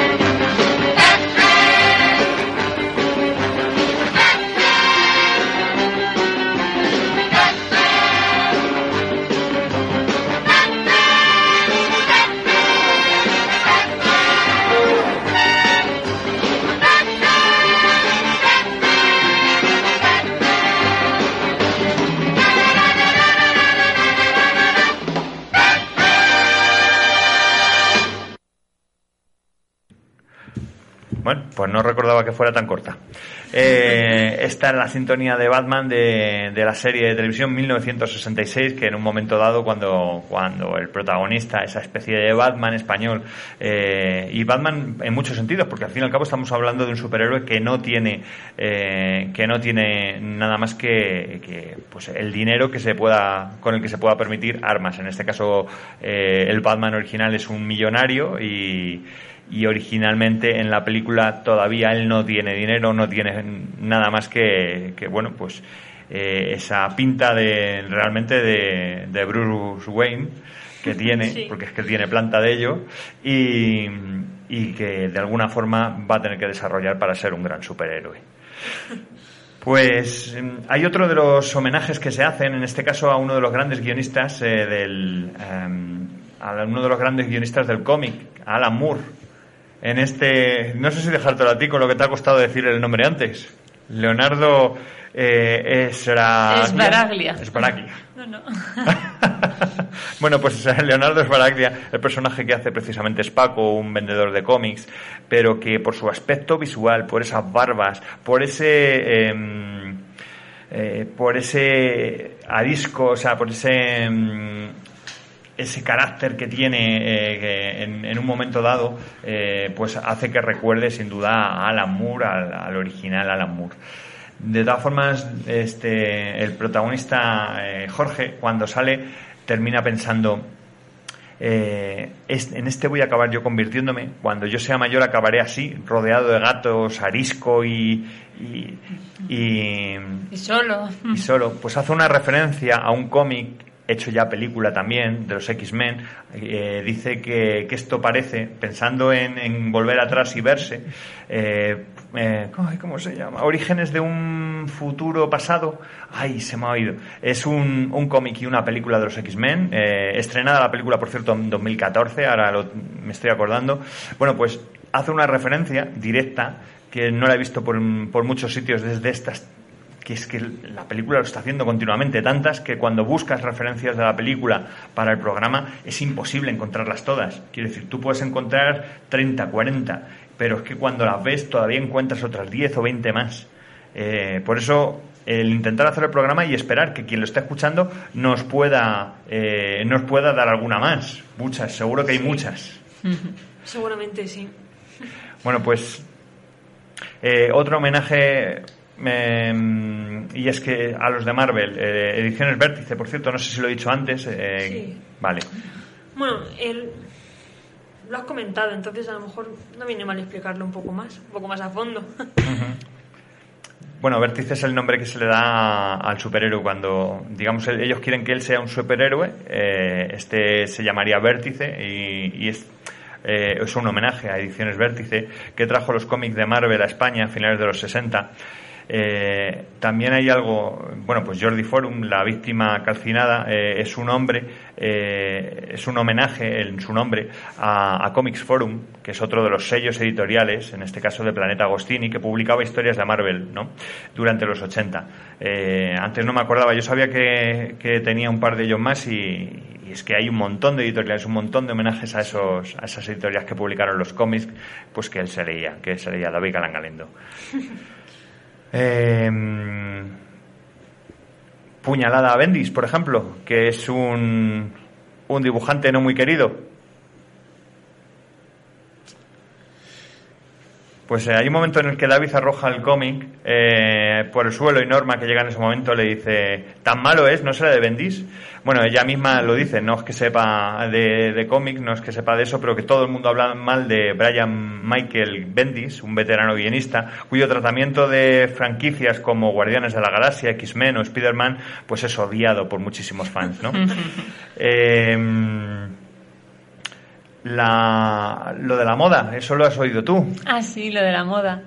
no recordaba que fuera tan corta. Eh, esta es la sintonía de Batman de, de, la serie de televisión 1966, que en un momento dado, cuando, cuando el protagonista, esa especie de Batman español, eh, y Batman en muchos sentidos, porque al fin y al cabo estamos hablando de un superhéroe que no tiene, eh, que no tiene nada más que, que, pues el dinero que se pueda, con el que se pueda permitir armas. En este caso, eh, el Batman original es un millonario y y originalmente en la película todavía él no tiene dinero, no tiene nada más que, que bueno, pues eh, esa pinta de realmente de, de Bruce Wayne que tiene, sí. porque es que tiene planta de ello, y, y que de alguna forma va a tener que desarrollar para ser un gran superhéroe. Pues hay otro de los homenajes que se hacen, en este caso a uno de los grandes guionistas eh, del, um, a uno de los grandes guionistas del cómic, Alan Moore, en este, no sé si dejártelo a ti con lo que te ha costado decir el nombre antes. Leonardo eh, Esra... Esbaraglia. Esbaraglia. No, no. bueno, pues Leonardo Esbaraglia, el personaje que hace precisamente es Paco, un vendedor de cómics, pero que por su aspecto visual, por esas barbas, por ese... Eh, eh, por ese arisco, o sea, por ese ese carácter que tiene eh, que en, en, un momento dado, eh, pues hace que recuerde sin duda a Alan Moore, al, al, original Alan Moore. De todas formas, este, el protagonista eh, Jorge, cuando sale, termina pensando, es, en este voy a acabar yo convirtiéndome, cuando yo sea mayor acabaré así, rodeado de gatos, arisco y... y, y, y solo. Y solo. Pues hace una referencia a un cómic hecho ya película también de los X-Men, eh, dice que, esto parece, pensando en, en, volver atrás y verse, eh, eh, ¿cómo se llama? Orígenes de un futuro pasado. Ay, se me ha oído. Es un, un cómic y una película de los X-Men, eh, estrenada la película, por cierto, en 2014, ahora lo, me estoy acordando. Bueno, pues hace una referencia directa que no la he visto por, por muchos sitios desde estas que es que la película lo está haciendo continuamente, tantas que cuando buscas referencias de la película para el programa es imposible encontrarlas todas. Quiero decir, tú puedes encontrar 30, 40, pero es que cuando las ves todavía encuentras otras 10 o 20 más. Eh, por eso el intentar hacer el programa y esperar que quien lo esté escuchando nos pueda eh, nos pueda dar alguna más. Muchas, seguro que hay sí. muchas. Seguramente sí. Bueno, pues eh, otro homenaje eh, y es que a los de Marvel, eh, Ediciones Vértice, por cierto, no sé si lo he dicho antes. Eh, sí. Vale. Bueno, el, lo has comentado, entonces a lo mejor no viene mal explicarlo un poco más, un poco más a fondo. Uh -huh. Bueno, Vértice es el nombre que se le da al superhéroe cuando, digamos, ellos quieren que él sea un superhéroe. Eh, este se llamaría Vértice y, y es eh, es un homenaje a Ediciones Vértice, que trajo los cómics de Marvel a España a finales de los 60. Eh, también hay algo, bueno, pues Jordi Forum, la víctima calcinada, eh, es un hombre, eh, es un homenaje en su nombre a, Comics Forum, que es otro de los sellos editoriales, en este caso de Planeta Agostini, que publicaba historias de Marvel, ¿no? Durante los 80. Eh, antes no me acordaba, yo sabía que, tenía un par de ellos más y, y, es que hay un montón de editoriales, un montón de homenajes a, esos, a esas editoriales que publicaron los cómics, pues que él se leía, que se leía David Galangalendo. Eh, puñalada a Bendis, por ejemplo, que es un, un dibujante no muy querido. Pues eh, hay un momento en el que David arroja el cómic eh, por el suelo y Norma, que llega en ese momento, le dice, tan malo es, ¿no será de Bendis? Bueno, ella misma lo dice, no es que sepa de, de cómic, no es que sepa de eso, pero que todo el mundo habla mal de Brian Michael Bendis, un veterano guionista, cuyo tratamiento de franquicias como Guardianes de la Galaxia, X-Men o Spider-Man, pues es odiado por muchísimos fans, ¿no? Eh, la, lo de la moda, eso lo has oído tú. Ah, sí, lo de la moda.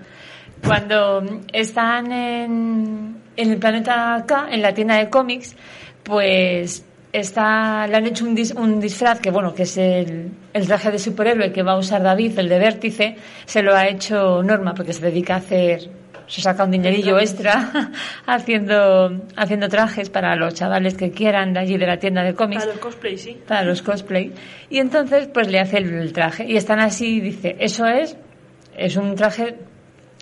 Cuando están en, en el planeta K, en la tienda de cómics, pues está, le han hecho un, dis- un disfraz que, bueno, que es el, el traje de superhéroe que va a usar David, el de vértice, se lo ha hecho Norma porque se dedica a hacer, se saca un dinerillo extra haciendo, haciendo trajes para los chavales que quieran de allí de la tienda de cómics Para el cosplay, sí. para los cosplay. Y entonces, pues le hace el, el traje. Y están así, dice, eso es, es un traje,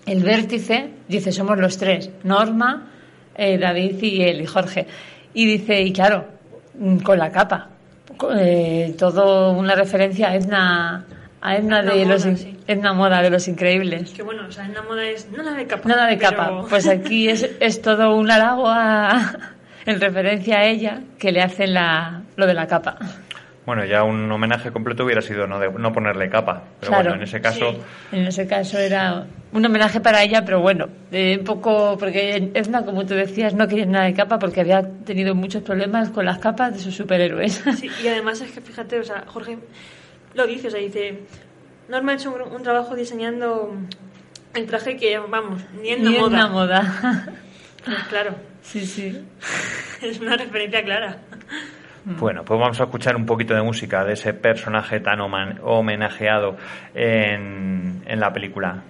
el vértice, dice, somos los tres, Norma, eh, David y él, y Jorge. Y dice, y claro, con la capa, eh, todo una referencia a Edna, a Edna Edna de Moda, los, in- sí. Edna Moda de los increíbles. Que bueno, o sea, en la moda es nada de capa. Nada de pero- capa. Pues aquí es, es todo un halago a- en referencia a ella que le hacen la, lo de la capa. Bueno, ya un homenaje completo hubiera sido no, de- no ponerle capa. Pero Claro. bueno, en ese caso, Sí. En ese caso era un homenaje para ella, pero bueno, eh, un poco, porque Edna, como tú decías, no quería nada de capa porque había tenido muchos problemas con las capas de sus superhéroes. Sí, y además es que fíjate, o sea, Jorge lo dice, o sea, dice, Norma ha hecho un, un trabajo diseñando el traje que, vamos, ni en la Ni en moda. la moda. Pues claro, sí, sí. es una referencia clara. bueno, pues vamos a escuchar un poquito de música de ese personaje tan homenajeado en, en la película.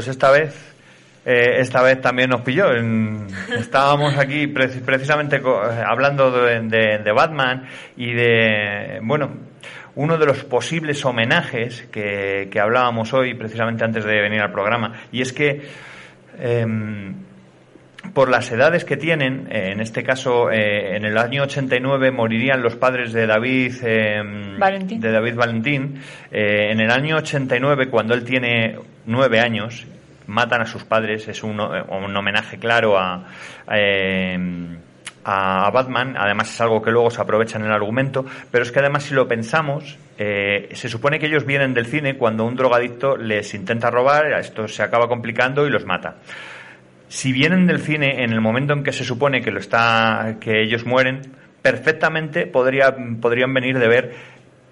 Pues esta vez, eh, esta vez también nos pilló. Estábamos aquí pre- precisamente eh, hablando de, Batman y de, bueno, uno de los posibles homenajes que, que hablábamos hoy, precisamente antes de venir al programa, y es que em, por las edades que tienen, eh, en este caso, eh, en el año 89 morirían los padres de David, eh, Valentín. de David Valentín. Eh, en el año 89, cuando él tiene nueve años, matan a sus padres. Es un, un homenaje claro a, a Batman. Además, es algo que luego se aprovecha en el argumento. Pero es que además, si lo pensamos, eh, se supone que ellos vienen del cine cuando un drogadicto les intenta robar, esto se acaba complicando y los mata si vienen del cine en el momento en que se supone que lo está que ellos mueren perfectamente podría, podrían venir de ver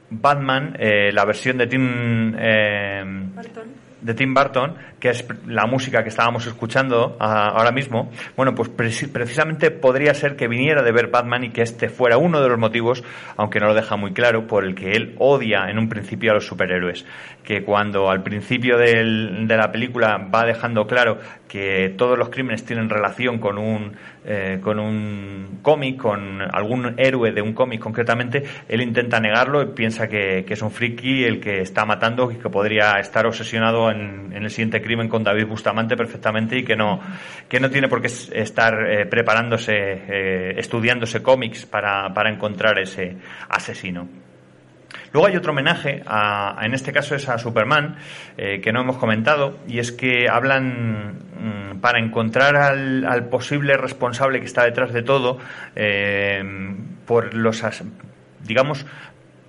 Batman eh, la versión de Tim eh, de Tim Burton que es la música que estábamos escuchando ah, ahora mismo bueno pues preci- precisamente podría ser que viniera de ver Batman y que este fuera uno de los motivos aunque no lo deja muy claro por el que él odia en un principio a los superhéroes. Que cuando al principio del- de la película va dejando claro que todos los crímenes tienen relación con un eh, con un cómic, con algún héroe de un cómic concretamente, él intenta negarlo y piensa que, es un friki el que está matando y que podría estar obsesionado en, el siguiente crimen con David Bustamante perfectamente y que no, que no tiene por qué estar eh, preparándose, eh, estudiándose cómics para, para encontrar ese asesino. Luego hay otro homenaje, a, en este caso es a Superman, eh, que no hemos comentado, y es que hablan mm, para encontrar al, al posible responsable que está detrás de todo, eh, por los, digamos,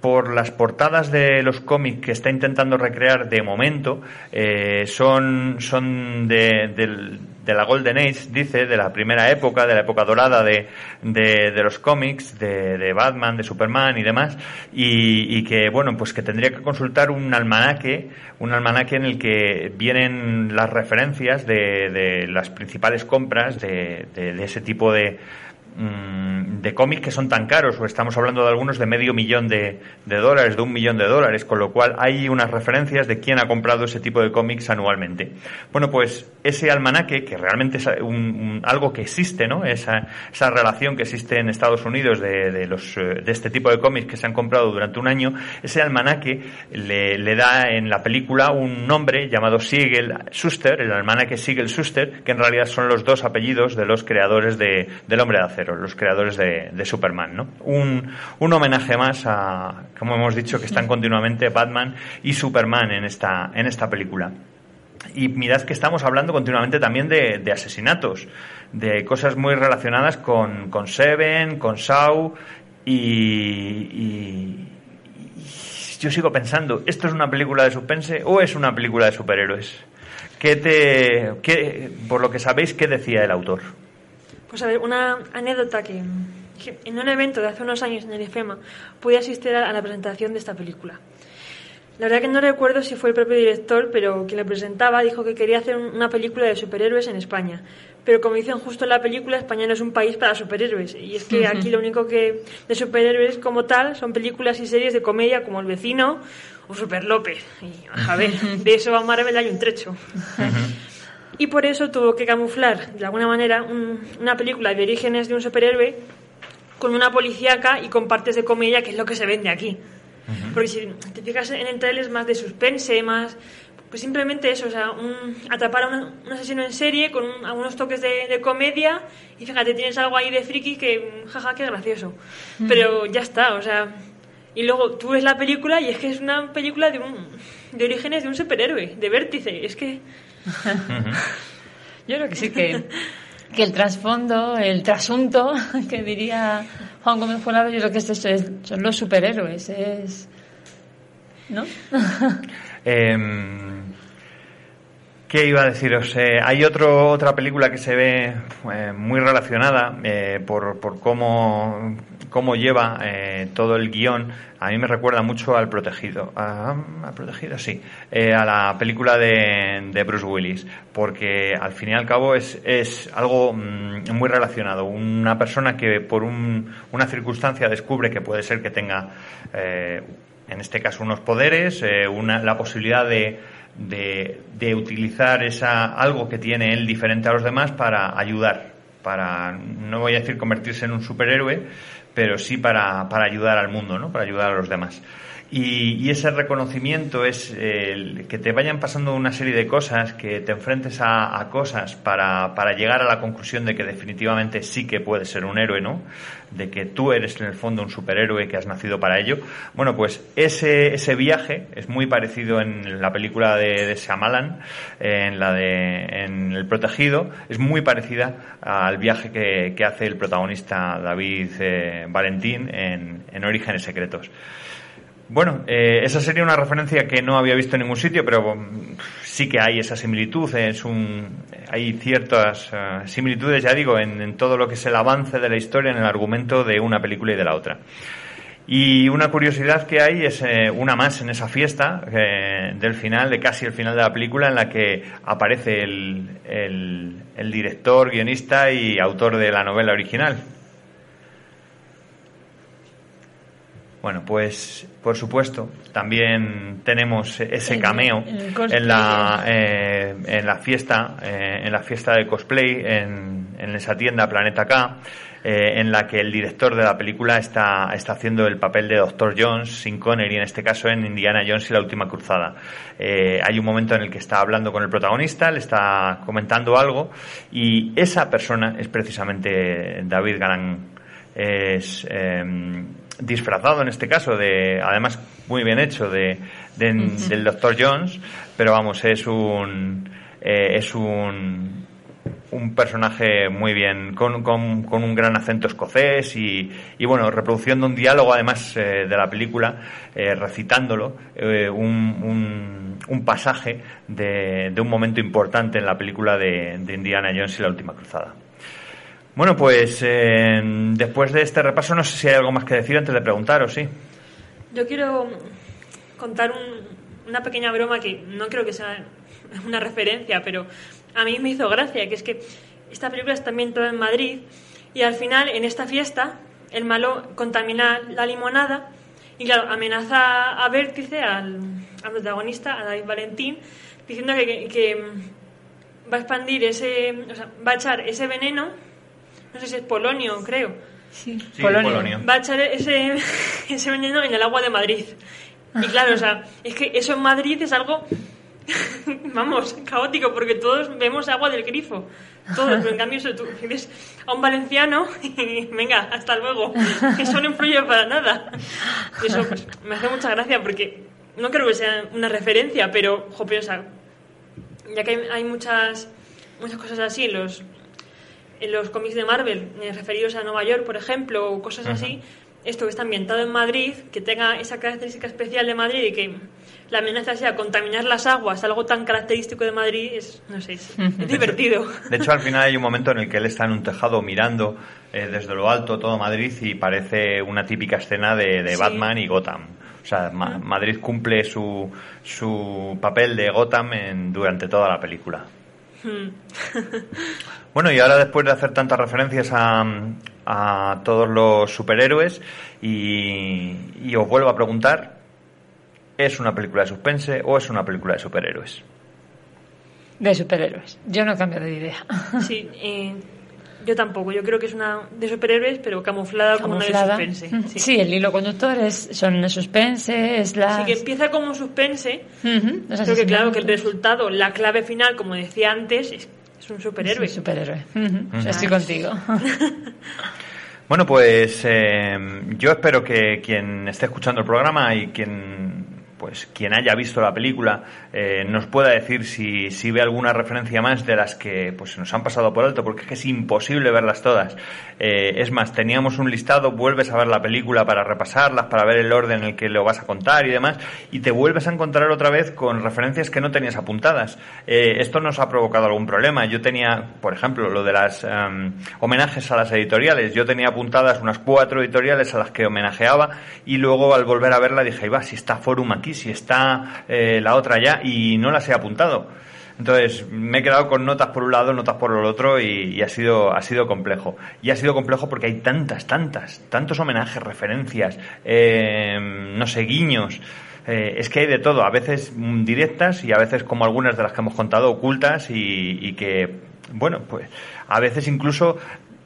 por las portadas de los cómics que está intentando recrear de momento, eh, son, son de, del- de la Golden Age, dice, de la primera época, de la época dorada de, de, de los cómics, de, de Batman, de Superman y demás, y, y que, bueno, pues que tendría que consultar un almanaque, un almanaque en el que vienen las referencias de, de las principales compras de, de- de ese tipo de, de cómics que son tan caros, o estamos hablando de algunos de medio millón de, de dólares, de un millón de dólares, con lo cual hay unas referencias de quién ha comprado ese tipo de cómics anualmente. Bueno, pues ese almanaque, que realmente es un- algo que existe, ¿no? Esa, esa relación que existe en Estados Unidos de, de eh, este tipo de cómics que se han comprado durante un año, ese almanaque le, le da en la película un nombre llamado Siegel Schuster, el almanaque Siegel Schuster, que en realidad son los dos apellidos de los creadores de, del Hombre de Acero, los creadores de, Superman, ¿no? Un, homenaje más a, como hemos dicho, que están continuamente Batman y Superman en esta, en esta película. Y mirad que estamos hablando continuamente también de, asesinatos, de cosas muy relacionadas con, Seven, con Saw y, y- y yo sigo pensando, ¿esto es una película de suspense o es una película de superhéroes? ¿Qué te, qué- por lo que sabéis, qué decía el autor? Pues a ver, una anécdota que, que en un evento de hace unos años en el IFEMA pude asistir a la presentación de esta película. La verdad que no recuerdo si fue el propio director, pero quien la presentaba dijo que quería hacer un- una película de superhéroes en España. Pero como dicen justo en la película, España no es un país para superhéroes. Y es que aquí lo único que de superhéroes como tal son películas y series de comedia como El Vecino o Super López. Y a ver, de eso a Marvel hay un trecho. Y por eso tuvo que camuflar, de alguna manera, un- una película de orígenes de un superhéroe con una policíaca y con partes de comedia, que es lo que se vende aquí. Porque si te fijas en el trailer es más de suspense, más... Pues simplemente eso, o sea, un, atrapar a un, un asesino en serie con un- algunos toques de, de comedia y fíjate, tienes algo ahí de friki que, jaja, qué gracioso. Pero ya está, o sea... Y luego tú ves la película y es que es una película de, un, de orígenes de un superhéroe, de vértice. Es que... Yo creo que sí que, que el trasfondo, el trasunto, que diría Juan Gómez Jurado, yo creo que es eso, es- son los superhéroes, es... ¿No? Em, ¿Qué iba a deciros? Eh, hay otro, otra película que se ve eh, muy relacionada eh, por, por cómo, cómo lleva eh, todo el guion. A mí me recuerda mucho al Protegido. A, al Protegido, sí. Eh, a la película de, de Bruce Willis. Porque al fin y al cabo es, es algo mm, muy relacionado. Una persona que por un- una circunstancia descubre que puede ser que tenga eh, en este caso unos poderes, eh, una, la posibilidad de, de, de utilizar esa, algo que tiene él diferente a los demás para ayudar, para, no voy a decir convertirse en un superhéroe, pero sí para, para ayudar al mundo, ¿no? para ayudar a los demás. Y, ese reconocimiento es el que te vayan pasando una serie de cosas, que te enfrentes a, cosas para, llegar a la conclusión de que definitivamente sí que puedes ser un héroe, ¿no? De que tú eres en el fondo un superhéroe que has nacido para ello. Bueno, pues ese, ese viaje es muy parecido en la película de, de en la de El Protegido, es muy parecida al viaje que, que hace el protagonista David eh, Valentín en, en Orígenes Secretos. Bueno, eh, esa sería una referencia que no había visto en ningún sitio, pero mm, sí que hay esa similitud. Es un, hay ciertas eh, similitudes, ya digo, en, todo lo que es el avance de la historia, en el argumento de una película y de la otra. Y una curiosidad que hay es eh, una más en esa fiesta eh, del final, de casi el final de la película, en la que aparece el director, guionista y autor de la novela original. Bueno, pues por supuesto, también tenemos ese cameo el en la eh, en la fiesta eh, en la fiesta de cosplay en, en esa tienda Planeta K eh, en la que el director de la película está, está haciendo el papel de Dr. Jones sin Connery, en este caso en Indiana Jones y la última cruzada. Hay un momento en el que está hablando con el protagonista, le está comentando algo y esa persona es precisamente David Garan. Es eh, disfrazado en este caso, de además muy bien hecho, de, del Dr. Jones, pero vamos, es un. eh, es un un personaje muy bien, con, con- con un gran acento escocés y, y, bueno, reproduciendo un diálogo además eh, de la película, eh, recitándolo, eh, un, un- un pasaje de, de un momento importante en la película de, de Indiana Jones y la última cruzada. Bueno, pues eh, después de este repaso no sé si hay algo más que decir antes de preguntaros, sí. Yo quiero contar un- una pequeña broma que no creo que sea una referencia, pero a mí me hizo gracia, que es que esta película está ambientada en Madrid y al final, en esta fiesta, el malo contamina la limonada y claro, amenaza a Vértice, al, protagonista, a David Valentín, diciendo que, que- que va a expandir ese, o sea, va a echar ese veneno, no sé si es polonio, creo, Sí, Sí, Polonio. va a echar ese, ese veneno en el agua de Madrid. Y claro, o sea, es que eso en Madrid es algo, vamos, caótico, porque todos vemos agua del grifo. Todos, pero en cambio eso, tú ves a un valenciano y venga, hasta luego. Eso no influye para nada. Y eso pues, me hace mucha gracia porque no creo que sea una referencia, pero, jope, o sea, ya que hay, hay muchas, muchas cosas así en los, en los cómics de Marvel, eh, referidos a Nueva York, por ejemplo, o cosas así, esto que está ambientado en Madrid, que tenga esa característica especial de Madrid y que la amenaza sea contaminar las aguas, algo tan característico de Madrid, es, no sé, es, es divertido. De hecho, al final hay un momento en el que él está en un tejado mirando eh, desde lo alto todo Madrid y parece una típica escena de, de Sí. Batman y Gotham. O sea, Ma- Madrid cumple su, su papel de Gotham en- durante toda la película. Hmm. Bueno, y ahora después de hacer tantas referencias a, a todos los superhéroes, y, y os vuelvo a preguntar, ¿es una película de suspense o es una película de superhéroes? De superhéroes. Yo no cambio de idea. Sí, eh, yo tampoco. Yo creo que es una de superhéroes, pero camuflada, como una Camuflada. de suspense. Sí. Sí, el hilo conductor es, son el suspense, es la... Así que empieza como suspense, Ujú, los pero que claro, que el resultado, la clave final, como decía antes, es, es un superhéroe. Sí, superhéroe. Ujú, Ujú. Estoy contigo. Bueno, pues eh, yo espero que quien esté escuchando el programa y quien pues quien haya visto la película eh, nos pueda decir si, si ve alguna referencia más de las que pues nos han pasado por alto porque es que es imposible verlas todas. Eh, es más teníamos un listado vuelves a ver la película para repasarlas para ver el orden en el que lo vas a contar y demás y te vuelves a encontrar otra vez con referencias que no tenías apuntadas. Eh, esto nos ha provocado algún problema. Yo tenía por ejemplo lo de las em, homenajes a las editoriales. Yo tenía apuntadas unas cuatro editoriales a las que homenajeaba y luego al volver a verla dije, va, si está Forum aquí, si está eh, la otra allá y no las he apuntado. Entonces me he quedado con notas por un lado, notas por el otro y, ha sido ha sido complejo. Y ha sido complejo porque hay tantas, tantas, tantos homenajes, referencias, eh, no sé, guiños. Eh, es que hay de todo, a veces directas y a veces como algunas de las que hemos contado ocultas y que, bueno, pues a veces incluso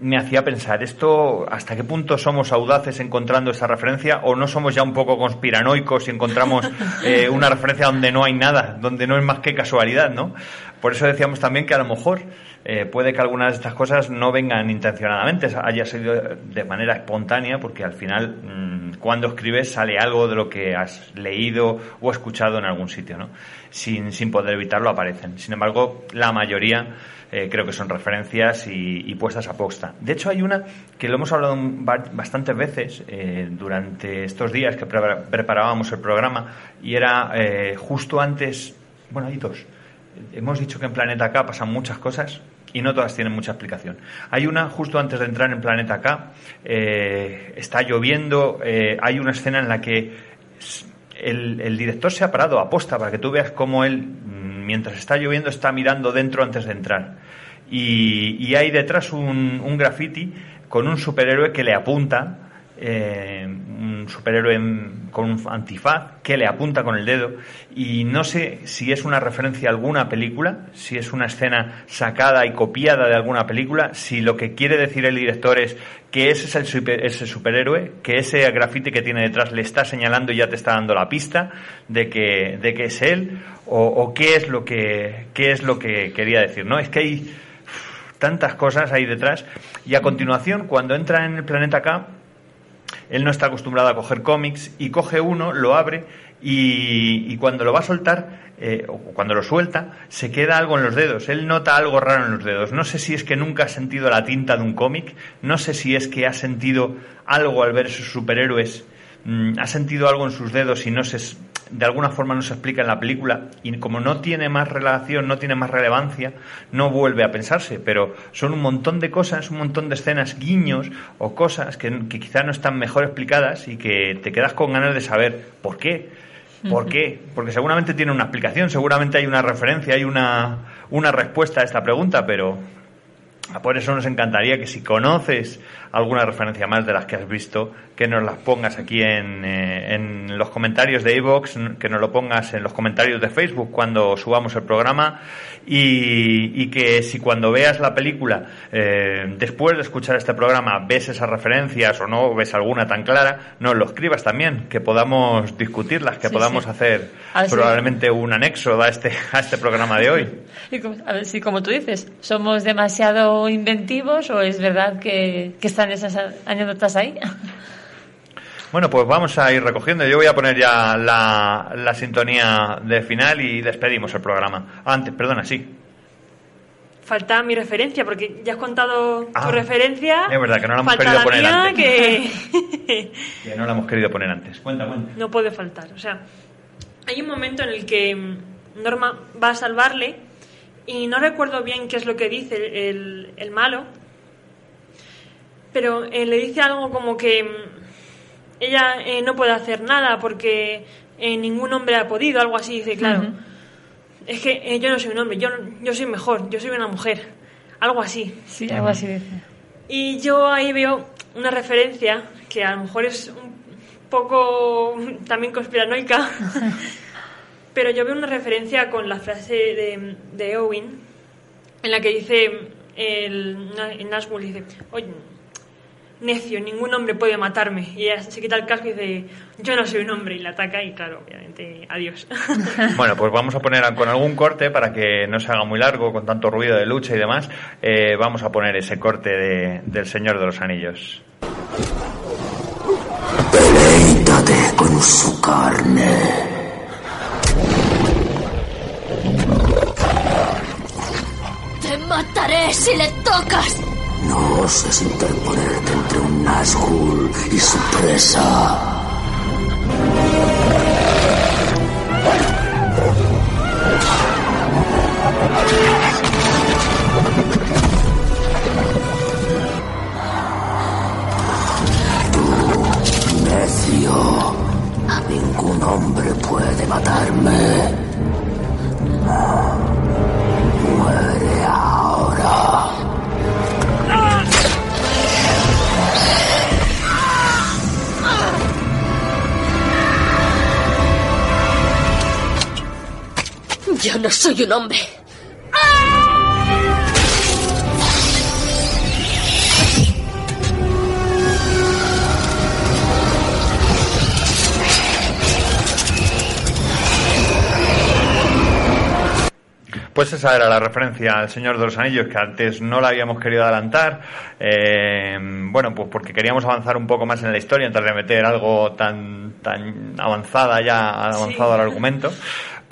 me hacía pensar, ¿esto hasta qué punto somos audaces encontrando esa referencia o no somos ya un poco conspiranoicos y encontramos eh, una referencia donde no hay nada, donde no es más que casualidad, ¿no? Por eso decíamos también que a lo mejor eh, puede que algunas de estas cosas no vengan intencionadamente, haya sido de manera espontánea, porque al final mm, cuando escribes sale algo de lo que has leído o escuchado en algún sitio, ¿no? Sin, sin poder evitarlo aparecen. Sin embargo, la mayoría eh, creo que son referencias y, puestas a posta. De hecho, hay una que lo hemos hablado bastantes veces eh, durante estos días que preparábamos el programa y era justo antes, bueno, hay dos. Hemos dicho que en Planeta K pasan muchas cosas y no todas tienen mucha explicación. Hay una justo antes de entrar en Planeta K, está lloviendo, hay una escena en la que el, director se ha parado a posta para que tú veas cómo él mientras está lloviendo está mirando dentro antes de entrar. Y, hay detrás un, un graffiti con un superhéroe que le apunta eh, un superhéroe con un antifaz que le apunta con el dedo y no sé si es una referencia a alguna película, si es una escena sacada y copiada de alguna película, si lo que quiere decir el director es que ese es el ese superhéroe, que ese grafiti que tiene detrás le está señalando y ya te está dando la pista de que, de que es él, o, qué es lo que qué es lo que quería decir, ¿no? Es que hay tantas cosas ahí detrás y a continuación cuando entra en el planeta K él no está acostumbrado a coger cómics y coge uno, lo abre y, cuando lo va a soltar, eh, o cuando lo suelta, se queda algo en los dedos. Él nota algo raro en los dedos. No sé si es que nunca ha sentido la tinta de un cómic, no sé si es que ha sentido algo al ver sus superhéroes, ha sentido algo en sus dedos y no se de alguna forma no se explica en la película y como no tiene más relación, no tiene más relevancia, no vuelve a pensarse, pero son un montón de cosas, un montón de escenas, guiños o cosas que, que quizá no están mejor explicadas y que te quedas con ganas de saber por qué. ¿Por qué? Porque seguramente tiene una explicación, seguramente hay una referencia, hay una, una respuesta a esta pregunta, pero por eso nos encantaría que si conoces alguna referencia más de las que has visto, que nos las pongas aquí en, eh, en los comentarios de iVoox, que nos lo pongas en los comentarios de Facebook cuando subamos el programa y, y que si cuando veas la película, eh, después de escuchar este programa, ves esas referencias o no ves alguna tan clara, nos lo escribas también, que podamos discutirlas, que podamos hacer probablemente un anexo a este, a este programa de hoy. a ver si, como tú dices, somos demasiado inventivos o es verdad que, que están esas anécdotas ahí. Bueno, pues vamos a ir recogiendo. Yo voy a poner ya la, la sintonía de final y despedimos el programa. Antes, perdona, sí. Falta mi referencia, porque ya has contado tu ah, referencia. Es verdad que no la hemos querido poner antes. Que... que no la hemos querido poner antes. Cuenta, cuenta. No puede faltar. O sea, hay un momento en el que Norma va a salvarle y no recuerdo bien qué es lo que dice el, el malo, pero eh, le dice algo como que ella eh, no puede hacer nada porque eh, ningún hombre ha podido, algo así, dice, claro. Es que eh, yo no soy un hombre, yo, yo soy mejor, yo soy una mujer, algo así. Sí, algo así dice. Y yo ahí veo una referencia que a lo mejor es un poco también conspiranoica, pero yo veo una referencia con la frase de, de Owen, en la que dice, el, en Nazgûl dice, oye, necio, ningún hombre puede matarme. Y ella se quita el casco y dice, yo no soy un hombre, y la ataca y claro, obviamente, adiós. Bueno, pues vamos a poner con algún corte para que no se haga muy largo, con tanto ruido de lucha y demás, eh, vamos a poner ese corte de, del Señor de los Anillos. Deleítate con su carne. Te mataré si le tocas. No oses interponerte entre un Nazgûl y su presa. Tú, necio, ningún hombre puede matarme. Soy un hombre. Pues esa era la referencia al Señor de los Anillos que antes no la habíamos querido adelantar. Eh, bueno, pues porque queríamos avanzar un poco más en la historia antes de meter algo tan, tan avanzada ya, avanzado sí. al argumento.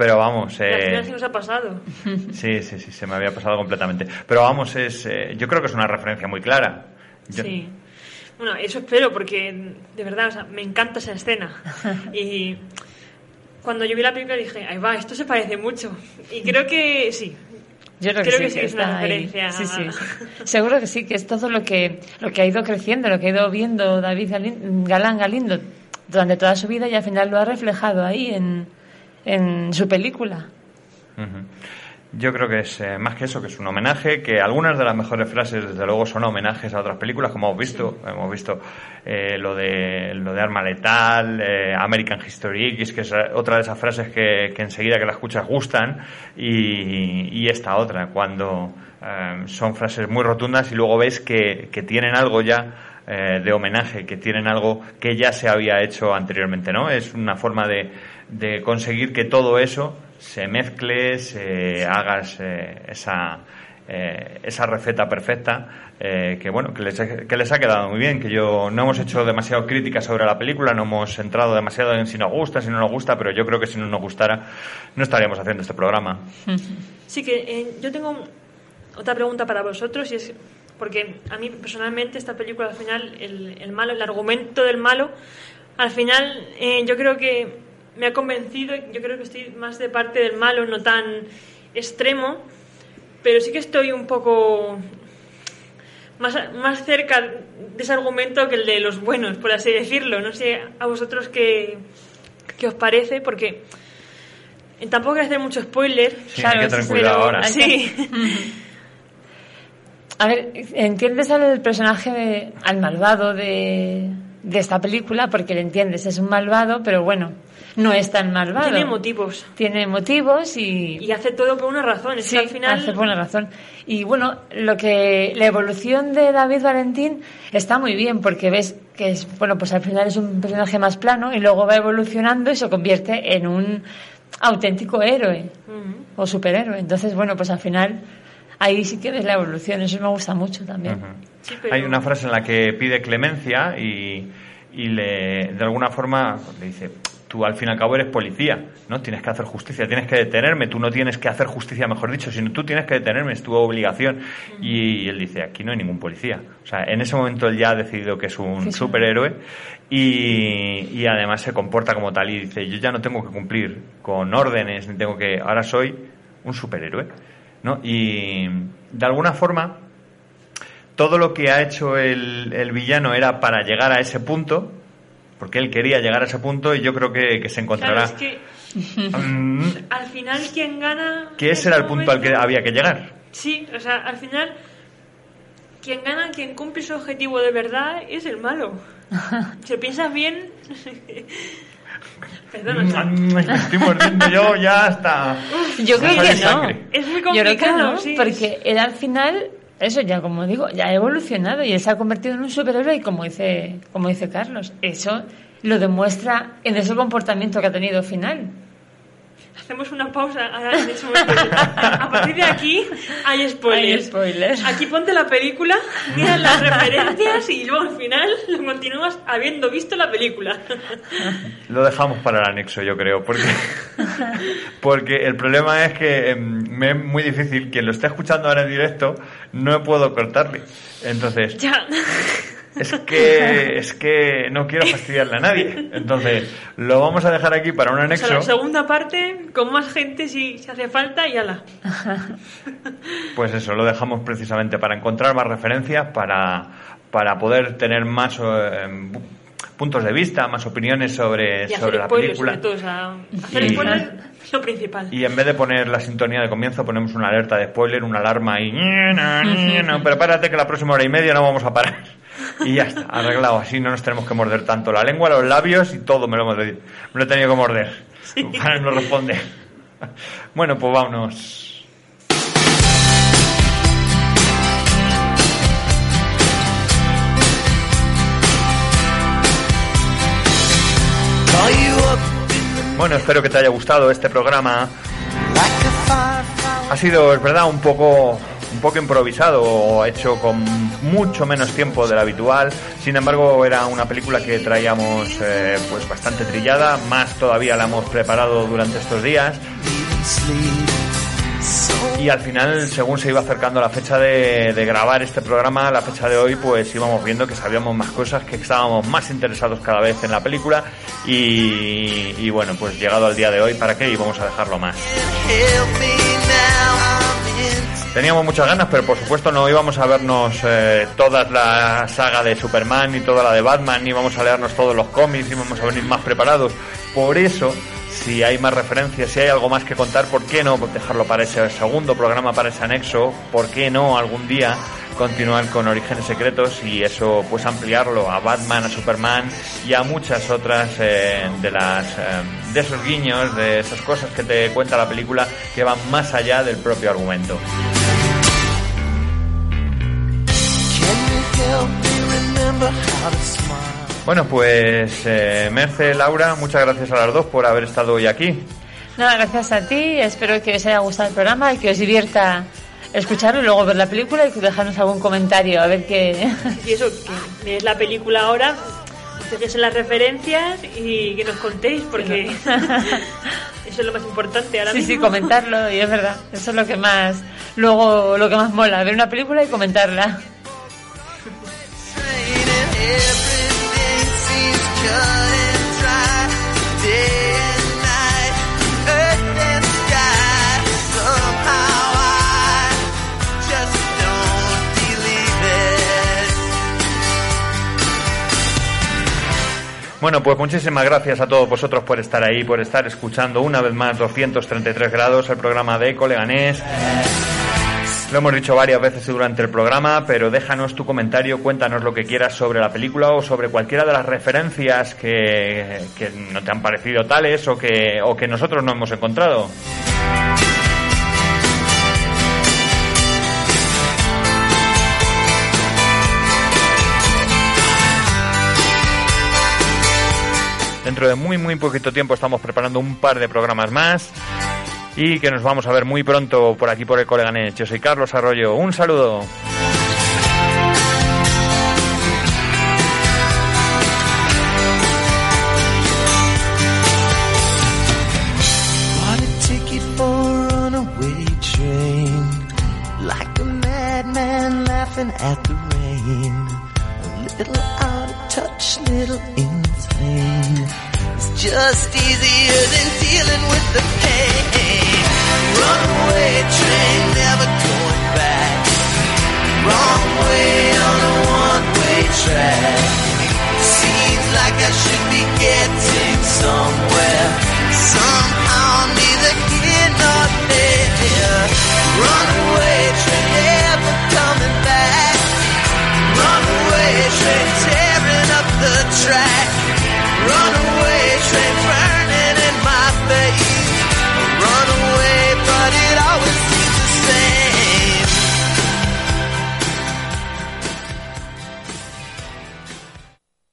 Pero vamos. Eh, final se nos ha pasado. sí, sí, sí, se me había pasado completamente. Pero vamos, es, eh, yo creo que es una referencia muy clara. Yo- Sí. Bueno, eso espero porque de verdad, o sea, me encanta esa escena. Y cuando yo vi la película dije, ahí va, esto se parece mucho. Y creo que sí. Yo creo, Creo que, que sí, sí, que es una referencia. Sí, sí, sí. Seguro que sí, que es todo lo que, lo que ha ido creciendo, lo que ha ido viendo David Galin- Galán Galindo durante toda su vida y al final lo ha reflejado ahí en, en su película. Yo creo que es eh, más que eso, que es un homenaje, que algunas de las mejores frases, desde luego, son homenajes a otras películas, como hemos visto. Hemos visto eh, lo de lo de Arma Letal, eh, American History X, que es eh, otra de esas frases que, que enseguida que la escuchas gustan, y, y esta otra, cuando son frases muy rotundas y luego ves que, que tienen algo ya de homenaje, que tienen algo que ya se había hecho anteriormente, ¿no? Es una forma de, de conseguir que todo eso se mezcle, se hagas esa, eh, esa receta perfecta eh, que bueno que les, que les ha quedado muy bien que yo no hemos hecho demasiado críticas sobre la película no hemos entrado demasiado en si nos gusta si no nos gusta pero yo creo que si no nos gustara no estaríamos haciendo este programa. Sí, que eh, yo tengo otra pregunta para vosotros y es porque a mí personalmente esta película al final, el, el malo, el argumento del malo, al final eh, yo creo que me ha convencido, yo creo que estoy más de parte del malo, no tan extremo, pero sí que estoy un poco más, más cerca de ese argumento que el de los buenos, por así decirlo. No sé a vosotros qué, qué os parece, porque tampoco quiero hacer mucho spoiler. Sí, hay que pero- ahora. Sí. A ver, entiendes al personaje, de- al malvado de, de esta película, porque le entiendes, es un malvado, pero bueno, no es tan malvado. Tiene motivos. Tiene motivos y... Y hace todo por una razón. Es Sí, que al final. hace por una razón. Y bueno, lo que la evolución de David Valentín está muy bien porque ves que es bueno, pues al final es un personaje más plano y luego va evolucionando y se convierte en un auténtico héroe o superhéroe. Entonces, bueno, pues al final ahí sí que ves la evolución, eso me gusta mucho también. Ujú. Sí, pero- Hay una frase en la que pide clemencia y, y le, de alguna forma le dice, tú al fin y al cabo eres policía, ¿no? Tienes que hacer justicia, tienes que detenerme, tú no tienes que hacer justicia, mejor dicho, sino tú tienes que detenerme, es tu obligación. Y él dice, aquí no hay ningún policía. O sea, en ese momento él ya ha decidido que es un Sí, sí. superhéroe y, y además se comporta como tal y dice, yo ya no tengo que cumplir con órdenes, ni tengo que, ahora soy un superhéroe, ¿no? Y de alguna forma todo lo que ha hecho el, el villano era para llegar a ese punto, porque él quería llegar a ese punto y yo creo que, que se Claro, encontrará es que mm, al final quien gana. que ese era el punto al que había que llegar. Sí, o sea, al final. Quien gana, quien cumple su objetivo de verdad es el malo. Si lo piensas bien. Perdona. Mm, Me estoy mordiendo yo ya hasta... Yo creo que no. sangre. Es muy Yo creo que complicado, no, sí. porque él al final, eso ya como digo, ya ha evolucionado y él se ha convertido en un superhéroe y como dice, como dice Carlos, eso lo demuestra en ese comportamiento que ha tenido final. Hacemos una pausa. ahora en ese momento. A partir de aquí hay spoilers. Hay spoilers. Aquí ponte la película, mira las referencias y luego al final lo continúas habiendo visto la película. Lo dejamos para el anexo, yo creo, porque, porque el problema es que em, me es muy difícil, quien lo está escuchando ahora en directo, no puedo cortarle. Entonces, Ya. Es que, es que no quiero fastidiarle a nadie. Entonces, lo vamos a dejar aquí para un O anexo. sea, la segunda parte, con más gente si, si hace falta y ala. Pues eso, lo dejamos precisamente para encontrar más referencias, para, para poder tener más eh, puntos de vista, más opiniones sobre, Y sobre la película. sobre todo. O sea, hacer Y- lo principal. Y en vez de poner la sintonía de comienzo, ponemos una alerta de spoiler, una alarma y... No, prepárate que la próxima hora y media no vamos a parar. Y ya está, arreglado. Así no nos tenemos que morder tanto la lengua, los labios y todo me lo, hemos me lo he tenido que morder. Para no responder. Bueno, pues vámonos. Bueno, espero que te haya gustado este programa. Ha sido, es verdad, un poco un poco improvisado o hecho con mucho menos tiempo del habitual. Sin embargo, era una película que traíamos eh, pues bastante trillada, más todavía la hemos preparado durante estos días. Y al final, según se iba acercando la fecha de, grabar este programa, la fecha de hoy, pues íbamos viendo que sabíamos más cosas, que estábamos más interesados cada vez en la película. Y, y bueno, pues llegado al día de hoy, ¿para qué? Y vamos a dejarlo más. Teníamos muchas ganas, pero por supuesto no íbamos a vernos eh, toda la saga de Superman ni toda la de Batman, ni íbamos a leernos todos los cómics, íbamos a venir más preparados. Por eso, si hay más referencias, si hay algo más que contar, ¿por qué no dejarlo para ese segundo programa, para ese anexo? ¿Por qué no algún día continuar con Orígenes Secretos y eso pues ampliarlo a Batman, a Superman y a muchas otras eh, de las eh, de esos guiños, de esas cosas que te cuenta la película que van más allá del propio argumento. Bueno, pues eh, Merce, Laura, muchas gracias a las dos por haber estado hoy aquí. Nada, gracias a ti. Espero que os haya gustado el programa y que os divierta escucharlo y luego ver la película y dejarnos algún comentario a ver qué. Y eso, que veáis la película ahora, dejéis las referencias y que nos contéis, porque eso es lo más importante ahora sí, mismo. Sí, comentarlo, y es verdad. Eso es lo que más. Luego, lo que más mola, ver una película y comentarla. Bueno, pues muchísimas gracias a todos vosotros por estar ahí, por estar escuchando una vez más 233 grados el programa de Coleganés. Lo hemos dicho varias veces durante el programa, pero déjanos tu comentario, cuéntanos lo que quieras sobre la película o sobre cualquiera de las referencias que, que no te han parecido tales o que, o que nosotros no hemos encontrado. Dentro de muy muy poquito tiempo estamos preparando un par de programas más y que nos vamos a ver muy pronto por aquí por el Coleganés. Yo soy Carlos Arroyo. Un saludo. at the rain, a little out of touch, little insane. It's just easier than dealing with the pain. Runaway train, never going back. Wrong way on a one-way track. Seems like I should be getting somewhere. Some